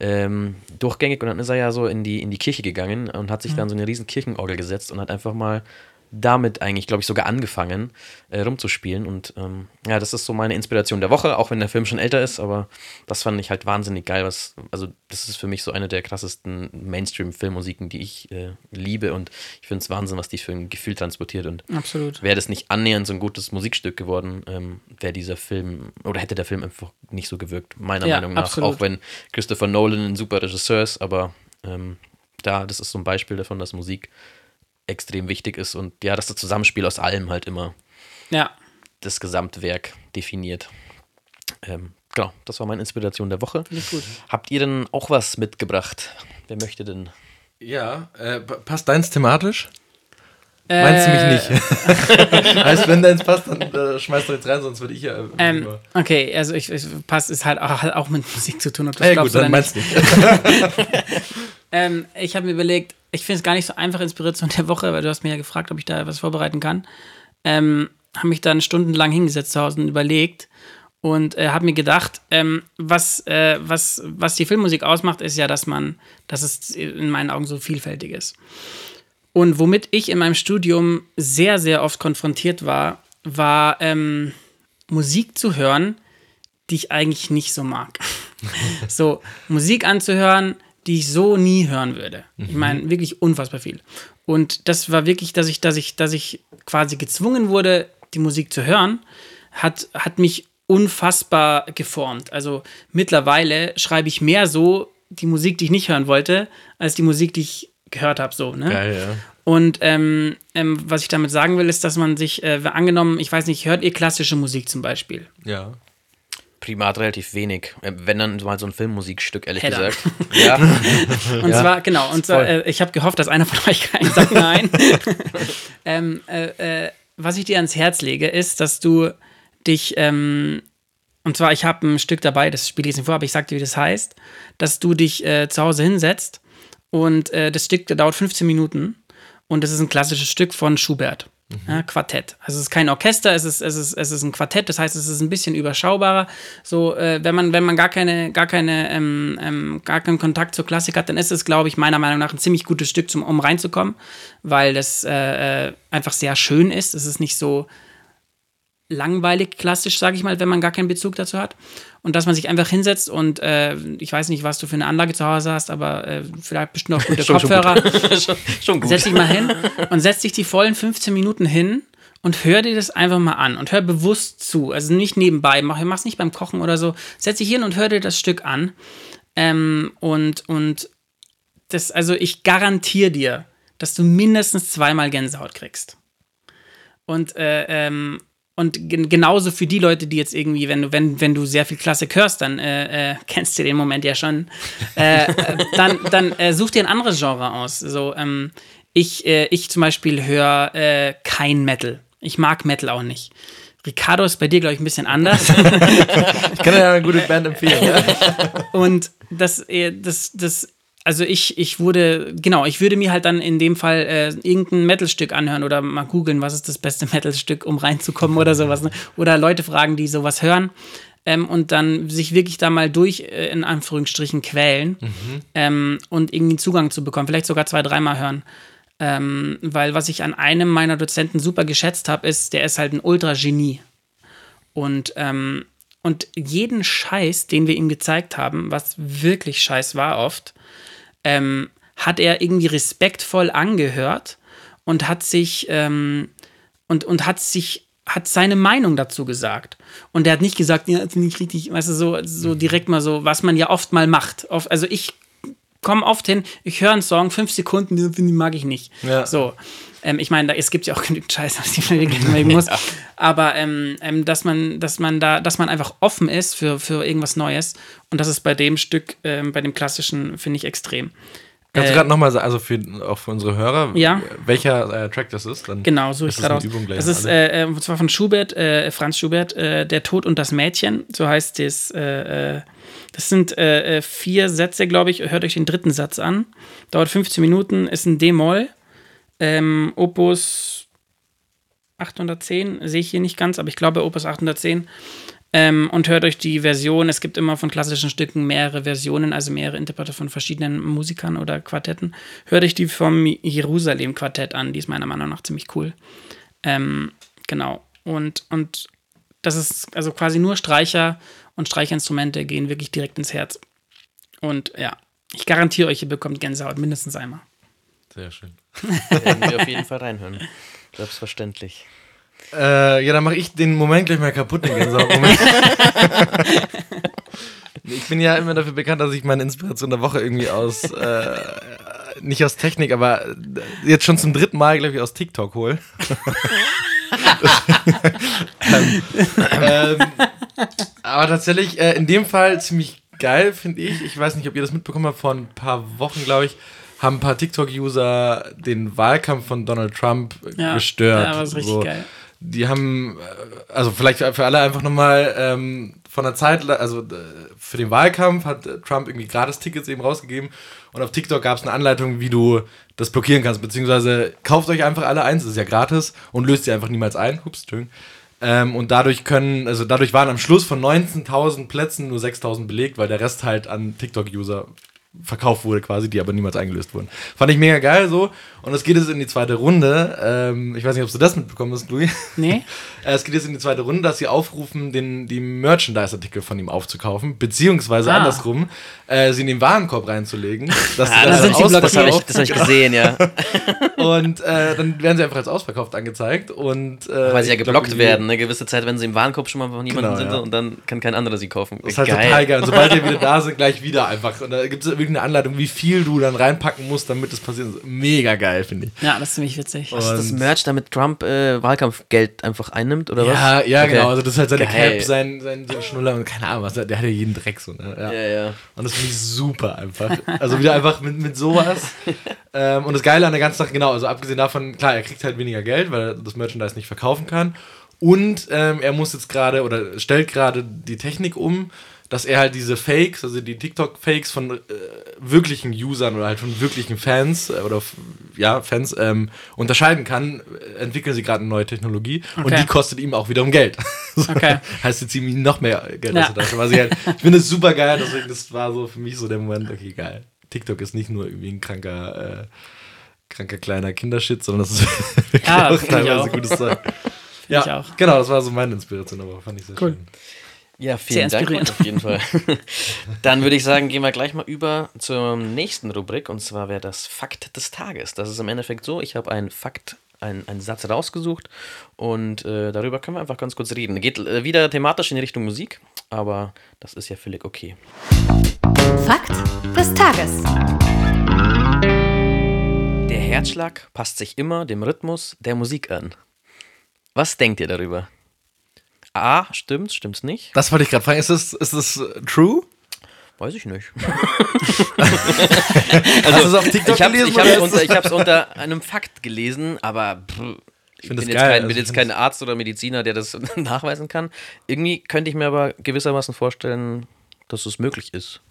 ähm, durchgängig. Und dann ist er ja so in die, in die Kirche gegangen und hat sich dann so eine riesen Kirchenorgel gesetzt und hat einfach mal damit eigentlich, glaube ich, sogar angefangen, äh, rumzuspielen. Und ähm, ja, das ist so meine Inspiration der Woche, auch wenn der Film schon älter ist, aber das fand ich halt wahnsinnig geil. Was, also, das ist für mich so eine der krassesten Mainstream-Filmmusiken, die ich äh, liebe. Und ich finde es Wahnsinn, was die für ein Gefühl transportiert. Und Absolut. wäre das nicht annähernd so ein gutes Musikstück geworden, ähm, wäre dieser Film oder hätte der Film einfach nicht so gewirkt, meiner Ja, Meinung nach. absolut. Auch wenn Christopher Nolan ein super Regisseur ist, aber ähm, da, das ist so ein Beispiel davon, dass Musik extrem wichtig ist und ja, dass das Zusammenspiel aus allem halt immer Ja. das Gesamtwerk definiert. Ähm, genau, das war meine Inspiration der Woche. Finde ich gut. Habt ihr denn auch was mitgebracht? Wer möchte denn? Ja, äh, pa- passt deins thematisch? Äh, Meinst du mich nicht? (laughs) heißt, wenn deins passt, dann äh, schmeißt du jetzt rein, sonst würde ich ja. Äh, Ähm, okay, also ich, ich passt, ist halt auch, hat auch mit Musik zu tun, ob du ja, glaubst gut, oder dann nicht. meinst du nicht. (laughs) Ähm, ich habe mir überlegt, ich finde es gar nicht so einfach Inspiration (laughs) der Woche, weil du hast mir ja gefragt, ob ich da was vorbereiten kann. Ähm, habe mich dann stundenlang hingesetzt zu Hause und überlegt und äh, habe mir gedacht, ähm, was, äh, was, was die Filmmusik ausmacht, ist ja, dass man, dass es in meinen Augen so vielfältig ist. Und womit ich in meinem Studium sehr, sehr oft konfrontiert war, war ähm, Musik zu hören, die ich eigentlich nicht so mag. (laughs) so, Musik anzuhören, die ich so nie hören würde. Ich meine, wirklich unfassbar viel. Und das war wirklich, dass ich, dass ich, dass ich quasi gezwungen wurde, die Musik zu hören, hat, hat mich unfassbar geformt. Also mittlerweile schreibe ich mehr so die Musik, die ich nicht hören wollte, als die Musik, die ich gehört habe. So, ne? Geil, ja. Und ähm, ähm, was ich damit sagen will, ist, dass man sich, äh, angenommen, ich weiß nicht, hört ihr klassische Musik zum Beispiel? Ja. Primat relativ wenig. Äh, Wenn dann mal so ein Filmmusikstück, ehrlich Hedda. gesagt. (laughs) Ja. (laughs) Und zwar, genau, und zwar, äh, ich habe gehofft, dass einer von euch keinen sagt nein. (laughs) ähm, äh, äh, was ich dir ans Herz lege, ist, dass du dich, ähm, und zwar, ich habe ein Stück dabei, das spiele ich jetzt nicht vor, aber ich sag dir, wie das heißt, dass du dich äh, zu Hause hinsetzt und das Stück dauert 15 Minuten und das ist ein klassisches Stück von Schubert. Ja, Quartett. Also es ist kein Orchester, es ist, es, ist, es ist ein Quartett, das heißt, es ist ein bisschen überschaubarer. So, äh, wenn man, wenn man gar keine, gar keine, ähm, ähm, gar keinen Kontakt zur Klassik hat, dann ist es, glaube ich, meiner Meinung nach ein ziemlich gutes Stück, zum, um reinzukommen, weil das äh, äh, einfach sehr schön ist. Es ist nicht so langweilig klassisch, sage ich mal, wenn man gar keinen Bezug dazu hat. Und dass man sich einfach hinsetzt und äh, ich weiß nicht, was du für eine Anlage zu Hause hast, aber äh, vielleicht bestimmt auch (laughs) gute Schon- schon Kopfhörer. (laughs) schon, schon gut. Setz dich mal hin (laughs) und setz dich die vollen 15 Minuten hin und hör dir das einfach mal an und hör bewusst zu. Also nicht nebenbei, mach, mach's nicht beim Kochen oder so. Setz dich hin und hör dir das Stück an. Ähm, und, und das, also ich garantiere dir, dass du mindestens zweimal Gänsehaut kriegst. Und, äh, ähm, und gen genauso für die Leute, die jetzt irgendwie, wenn du, wenn, wenn du sehr viel Klassik hörst, dann äh, äh, (laughs) kennst du den Moment ja schon, äh, äh, dann, dann äh, such dir ein anderes Genre aus. So, ähm, ich, äh, ich zum Beispiel höre kein Metal. Ich mag Metal auch nicht. Ricardo ist bei dir, glaube ich, ein bisschen anders. (laughs) Ich kann ja eine gute Band empfehlen. Ja? Und das, das, das, also ich, ich wurde, genau, ich würde mir halt dann in dem Fall äh, irgendein Metalstück anhören oder mal googeln, was ist das beste (laughs) Metalstück, um reinzukommen oder sowas. Ne? Oder Leute fragen, die sowas hören. Ähm, und dann sich wirklich da mal durch, äh, in Anführungsstrichen, quälen ähm, und irgendwie Zugang zu bekommen. Vielleicht sogar zwei, dreimal hören. Ähm, weil was ich an einem meiner Dozenten super geschätzt habe, ist, der ist halt ein Ultra-Genie. Und, ähm, und jeden Scheiß, den wir ihm gezeigt haben, was wirklich Scheiß war oft, ähm, hat er irgendwie respektvoll angehört und hat sich ähm, und, und hat sich hat seine Meinung dazu gesagt. Und er hat nicht gesagt, ja, finde ich richtig, weißt du, so, so direkt mal so, was man ja oft mal macht. Also ich komme oft hin, ich höre einen Song, fünf Sekunden, den mag ich nicht. Ja. So. Ähm, ich meine, es gibt ja auch genügend Scheiße, was die (laughs) man mögen muss. Aber ähm, ähm, dass man, dass man da, dass man einfach offen ist für, für irgendwas Neues. Und das ist bei dem Stück, ähm, bei dem klassischen, finde ich extrem. Kannst du Äh, gerade nochmal sagen, also für, auch für unsere Hörer, Ja. welcher äh, Track das ist? Dann Genau, so ist ich das gerade aus. Übung gleich Das ist äh, äh, und zwar von Schubert, äh, Franz Schubert, äh, Der Tod und das Mädchen. So heißt es. Äh, das sind vier Sätze, glaube ich. Hört euch den dritten Satz an. Dauert 15 Minuten, ist ein D-Moll. Ähm, Opus 810, sehe ich hier nicht ganz, aber ich glaube Opus 810. Ähm, und hört euch die Version. Es gibt immer von klassischen Stücken mehrere Versionen, also mehrere Interprete von verschiedenen Musikern oder Quartetten. Hört euch die vom Jerusalem-Quartett an. Die ist meiner Meinung nach ziemlich cool. Ähm, genau. Und, und das ist also quasi nur Streicher und Streicherinstrumente gehen wirklich direkt ins Herz. Und ja, ich garantiere euch, ihr bekommt Gänsehaut mindestens einmal. Sehr schön. (laughs) Werden wir auf jeden Fall reinhören. Selbstverständlich. Äh, ja, dann mache ich den Moment gleich mal kaputt, den Gänsehaut-Moment. (laughs) ich bin ja immer dafür bekannt, dass ich meine Inspiration der Woche irgendwie aus, äh, nicht aus Technik, aber jetzt schon zum dritten Mal, glaube ich, aus TikTok hole. ähm, (laughs) ähm, aber tatsächlich, äh, in dem Fall ziemlich geil, finde ich. Ich weiß nicht, ob ihr das mitbekommen habt, vor ein paar Wochen, glaube ich, haben ein paar TikTok-User den Wahlkampf von Donald Trump Ja, gestört. ja, richtig so. geil. Die haben, äh, also vielleicht für alle einfach nochmal ähm, von der Zeit, also äh, für den Wahlkampf hat äh, Trump irgendwie Gratis-Tickets eben rausgegeben und auf TikTok gab es eine Anleitung, wie du das blockieren kannst, beziehungsweise kauft euch einfach alle eins, das ist ja gratis und löst sie einfach niemals ein. Ups, Entschuldigung. Ähm, und dadurch können, also dadurch waren am Schluss von 19.000 Plätzen nur 6.000 belegt, weil der Rest halt an TikTok-User verkauft wurde quasi, die aber niemals eingelöst wurden. Fand ich mega geil so. Und es geht jetzt in die zweite Runde. Ähm, ich weiß nicht, ob du das mitbekommen hast, Louis. Nee? (laughs) Äh, Es geht jetzt in die zweite Runde, dass sie aufrufen, den, die Merchandise-Artikel von ihm aufzukaufen, beziehungsweise Ah. andersrum, äh, sie in den Warenkorb reinzulegen. Dass Ah, sie das dann sind Das habe ich, das hab ich gesehen, ja. (laughs) Und äh, dann werden sie einfach als ausverkauft angezeigt. Und, äh, Weil sie ja glaub, geblockt irgendwie- werden, eine gewisse Zeit, wenn sie im Warenkorb schon mal von jemandem Genau, sind ja. und dann kann kein anderer sie kaufen. Das ist halt total geil. Und sobald die wieder (laughs) da sind, gleich wieder einfach. Und da gibt es irgendeine Anleitung, wie viel du dann reinpacken musst, damit das passiert. Mega geil, finde ich. Ja, das ist ziemlich witzig. Was ist das Merch, damit Trump äh, Wahlkampfgeld einfach einnimmt, oder was? Ja, ja, Okay. genau. Also das ist halt seine Geil. Cap, sein, sein, sein Schnuller und keine Ahnung was. Der hat ja jeden Dreck so. Ne? Ja. Ja, ja. Und das finde ich super einfach. Also wieder einfach mit, mit sowas. (laughs) ähm, und das Geile an der ganzen Sache, genau, also abgesehen davon, klar, er kriegt halt weniger Geld, weil er das Merchandise nicht verkaufen kann. Und ähm, er muss jetzt gerade oder stellt gerade die Technik um, dass er halt diese Fakes, also die TikTok-Fakes von äh, wirklichen Usern oder halt von wirklichen Fans äh, oder ja, Fans ähm, unterscheiden kann, äh, entwickeln sie gerade eine neue Technologie und Okay. die kostet ihm auch wiederum Geld. (laughs) So, Okay. heißt, sie ziehen ihm noch mehr Geld Ja. aus der Tasche. Was ich, halt, ich finde es super geil, deswegen das war so für mich so der Moment, okay, geil. TikTok ist nicht nur irgendwie ein kranker, äh, kranker kleiner Kindershit, sondern das ist (laughs) wirklich Ja, auch teilweise auch. gutes Zeug. ich Ja, auch. genau, das war so meine Inspiration, aber fand ich sehr Cool. schön. Ja, vielen Sehr Dank auf jeden Fall. (laughs) Dann würde ich sagen, gehen wir gleich mal über zur nächsten Rubrik und zwar wäre das Fakt des Tages. Das ist im Endeffekt so, ich habe einen Fakt, einen, einen Satz rausgesucht und äh, darüber können wir einfach ganz kurz reden. Geht äh, wieder thematisch in Richtung Musik, aber das ist ja völlig okay. Fakt des Tages. Der Herzschlag passt sich immer dem Rhythmus der Musik an. Was denkt ihr darüber? A, stimmt's, stimmt's nicht? Das wollte ich gerade fragen, ist das, ist das true? Weiß ich nicht. (laughs) Hast du es auf TikTok Ich habe gelesen? es unter, ich hab's unter einem Fakt gelesen, aber pff, ich find bin, jetzt, geil, kein, also bin ich jetzt kein Arzt oder Mediziner, der das (laughs) nachweisen kann. Irgendwie könnte ich mir aber gewissermaßen vorstellen, dass es möglich ist.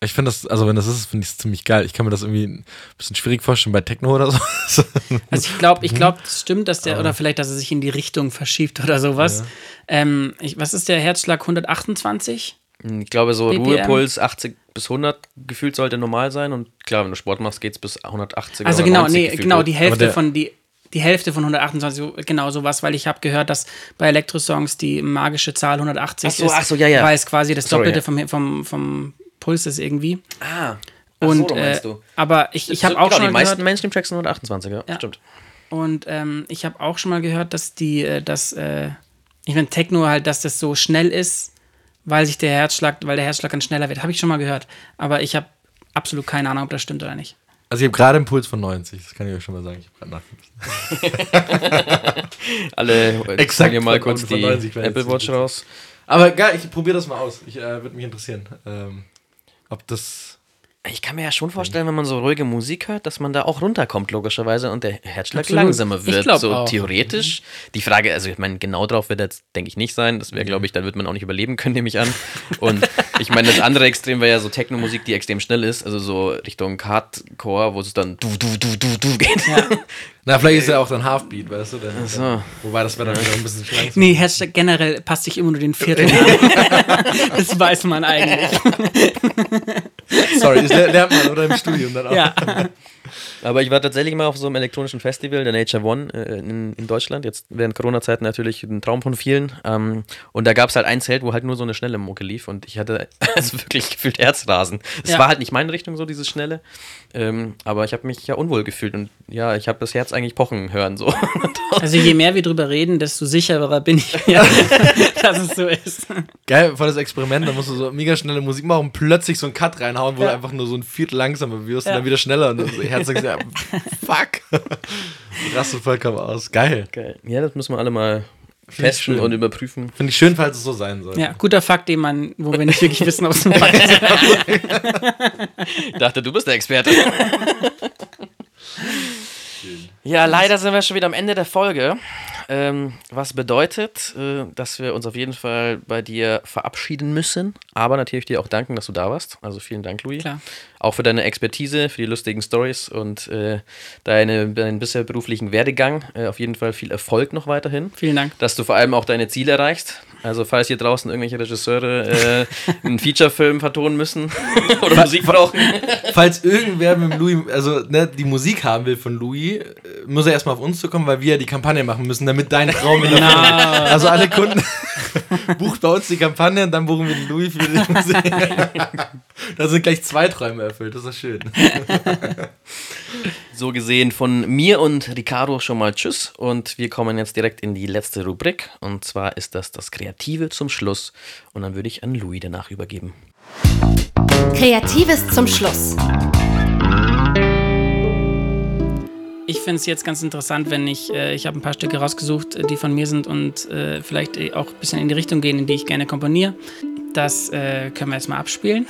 Ich finde das, also wenn das ist, finde ich es ziemlich geil. Ich kann mir das irgendwie ein bisschen schwierig vorstellen bei Techno oder so. (laughs) Also ich glaube, ich glaube, es stimmt, dass der, oder vielleicht, dass er sich in die Richtung verschiebt oder sowas. Ähm, ich, was ist der Herzschlag 128? Ich glaube, so BPM? Ruhepuls 80 bis 100 gefühlt sollte normal sein. Und klar, wenn du Sport machst, geht es bis 180 Also oder genau, 90 nee, genau, die Hälfte von die die Hälfte von 128, so- genau sowas, weil ich habe gehört, dass bei Elektrosongs die magische Zahl 180 Ach so, ist. ach so, ja, ja. Weil es quasi das Sorry, Doppelte ja. vom, vom, vom Puls ist irgendwie. Ah, so, Und, du meinst äh, du. aber ich, ich habe Genau, auch schon die mal meisten gehört, Mainstream-Tracks sind 128, ja, Ja. stimmt. und ähm, ich habe auch schon mal gehört, dass die, äh, dass, äh, ich meine Techno halt, dass das so schnell ist, weil sich der Herzschlag, weil der Herzschlag dann schneller wird. Habe ich schon mal gehört. Aber ich habe absolut keine Ahnung, ob das stimmt oder nicht. Also ich habe gerade einen Puls von 90, das kann ich euch schon mal sagen. Ich habe gerade. (laughs) Alle, Exakt Exakt mal kurz von die 90 war jetzt Apple Watch raus. Aber geil, ich probiere das mal aus. Ich äh, würde mich interessieren, ähm, ob das. Ich kann mir ja schon vorstellen, wenn man so ruhige Musik hört, dass man da auch runterkommt, logischerweise, und der Herzschlag Absolut. langsamer wird. so auch. theoretisch. Die Frage, also ich meine, genau drauf wird jetzt, denke ich, nicht sein. Das wäre, glaube ich, dann wird man auch nicht überleben können, nehme ich an. Und (laughs) ich meine, das andere Extrem wäre ja so Techno-Musik, die extrem schnell ist, also so Richtung Hardcore, wo es dann du, du, du, du, du geht. Na, vielleicht ist ja auch dann Halfbeat, weißt du? Dann, so. dann, wobei das wäre dann wieder ein bisschen langsam. Nee, Herzschlag generell passt sich immer nur den Viertel an. (laughs) das weiß man eigentlich. Sorry, das ler- lernt man oder im Studium dann auch. Ja. Aber ich war tatsächlich mal auf so einem elektronischen Festival, der Nature One äh, in, in Deutschland. Jetzt während Corona-Zeiten natürlich ein Traum von vielen. Ähm, und da gab es halt ein Zelt, wo halt nur so eine schnelle Mucke lief. Und ich hatte (laughs) also wirklich gefühlt Herzrasen. Es Ja. war halt nicht meine Richtung, so dieses Schnelle. Ähm, aber ich habe mich ja unwohl gefühlt. Und ja, ich habe das Herz eigentlich pochen hören. So. (laughs) Also je mehr wir drüber reden, desto sicherer bin ich mir, (laughs) dass es so ist. Geil, voll das Experiment, da musst du so mega schnelle Musik machen und plötzlich so einen Cut reinhauen, wo Ja. du einfach nur so ein Viertel langsamer wirst Ja. und dann wieder schneller und dann so Herz sagt, ja, fuck. (laughs) Rastet vollkommen aus. Geil. Geil. Ja, das müssen wir alle mal testen und überprüfen. Finde ich schön, falls es so sein soll. Ja, guter Fakt, den man, wo wir nicht wirklich wissen, ob es ein Fakt ist. Ich dachte, du bist der Experte. Ja, leider sind wir schon wieder am Ende der Folge. Ähm, was bedeutet, äh, dass wir uns auf jeden Fall bei dir verabschieden müssen. Aber natürlich dir auch danken, dass du da warst. Also vielen Dank, Louis. Klar. Auch für deine Expertise, für die lustigen Stories und äh, deine, deinen bisher beruflichen Werdegang. Äh, auf jeden Fall viel Erfolg noch weiterhin. Vielen Dank. Dass du vor allem auch deine Ziele erreichst. Also, falls hier draußen irgendwelche Regisseure äh, (laughs) einen Featurefilm vertonen müssen (laughs) oder Musik brauchen. Falls irgendwer mit dem Louis, also ne, die Musik haben will von Louis, äh, muss er erstmal auf uns zu kommen, weil wir ja die Kampagne machen müssen, damit dein Traum in geht. Also alle Kunden (laughs) bucht bei uns die Kampagne und dann buchen wir den Louis für die Musik. da sind gleich zwei Träume erfüllt, das ist schön. (laughs) So gesehen von mir und Ricardo schon mal Tschüss und wir kommen jetzt direkt in die letzte Rubrik und zwar ist das das Kreative zum Schluss und dann würde ich an Louis danach übergeben. Kreatives zum Schluss. Ich finde es jetzt ganz interessant, wenn ich, äh, ich habe ein paar Stücke rausgesucht, äh, die von mir sind und äh, vielleicht äh, auch ein bisschen in die Richtung gehen, in die ich gerne komponiere. Das äh, können wir jetzt mal abspielen.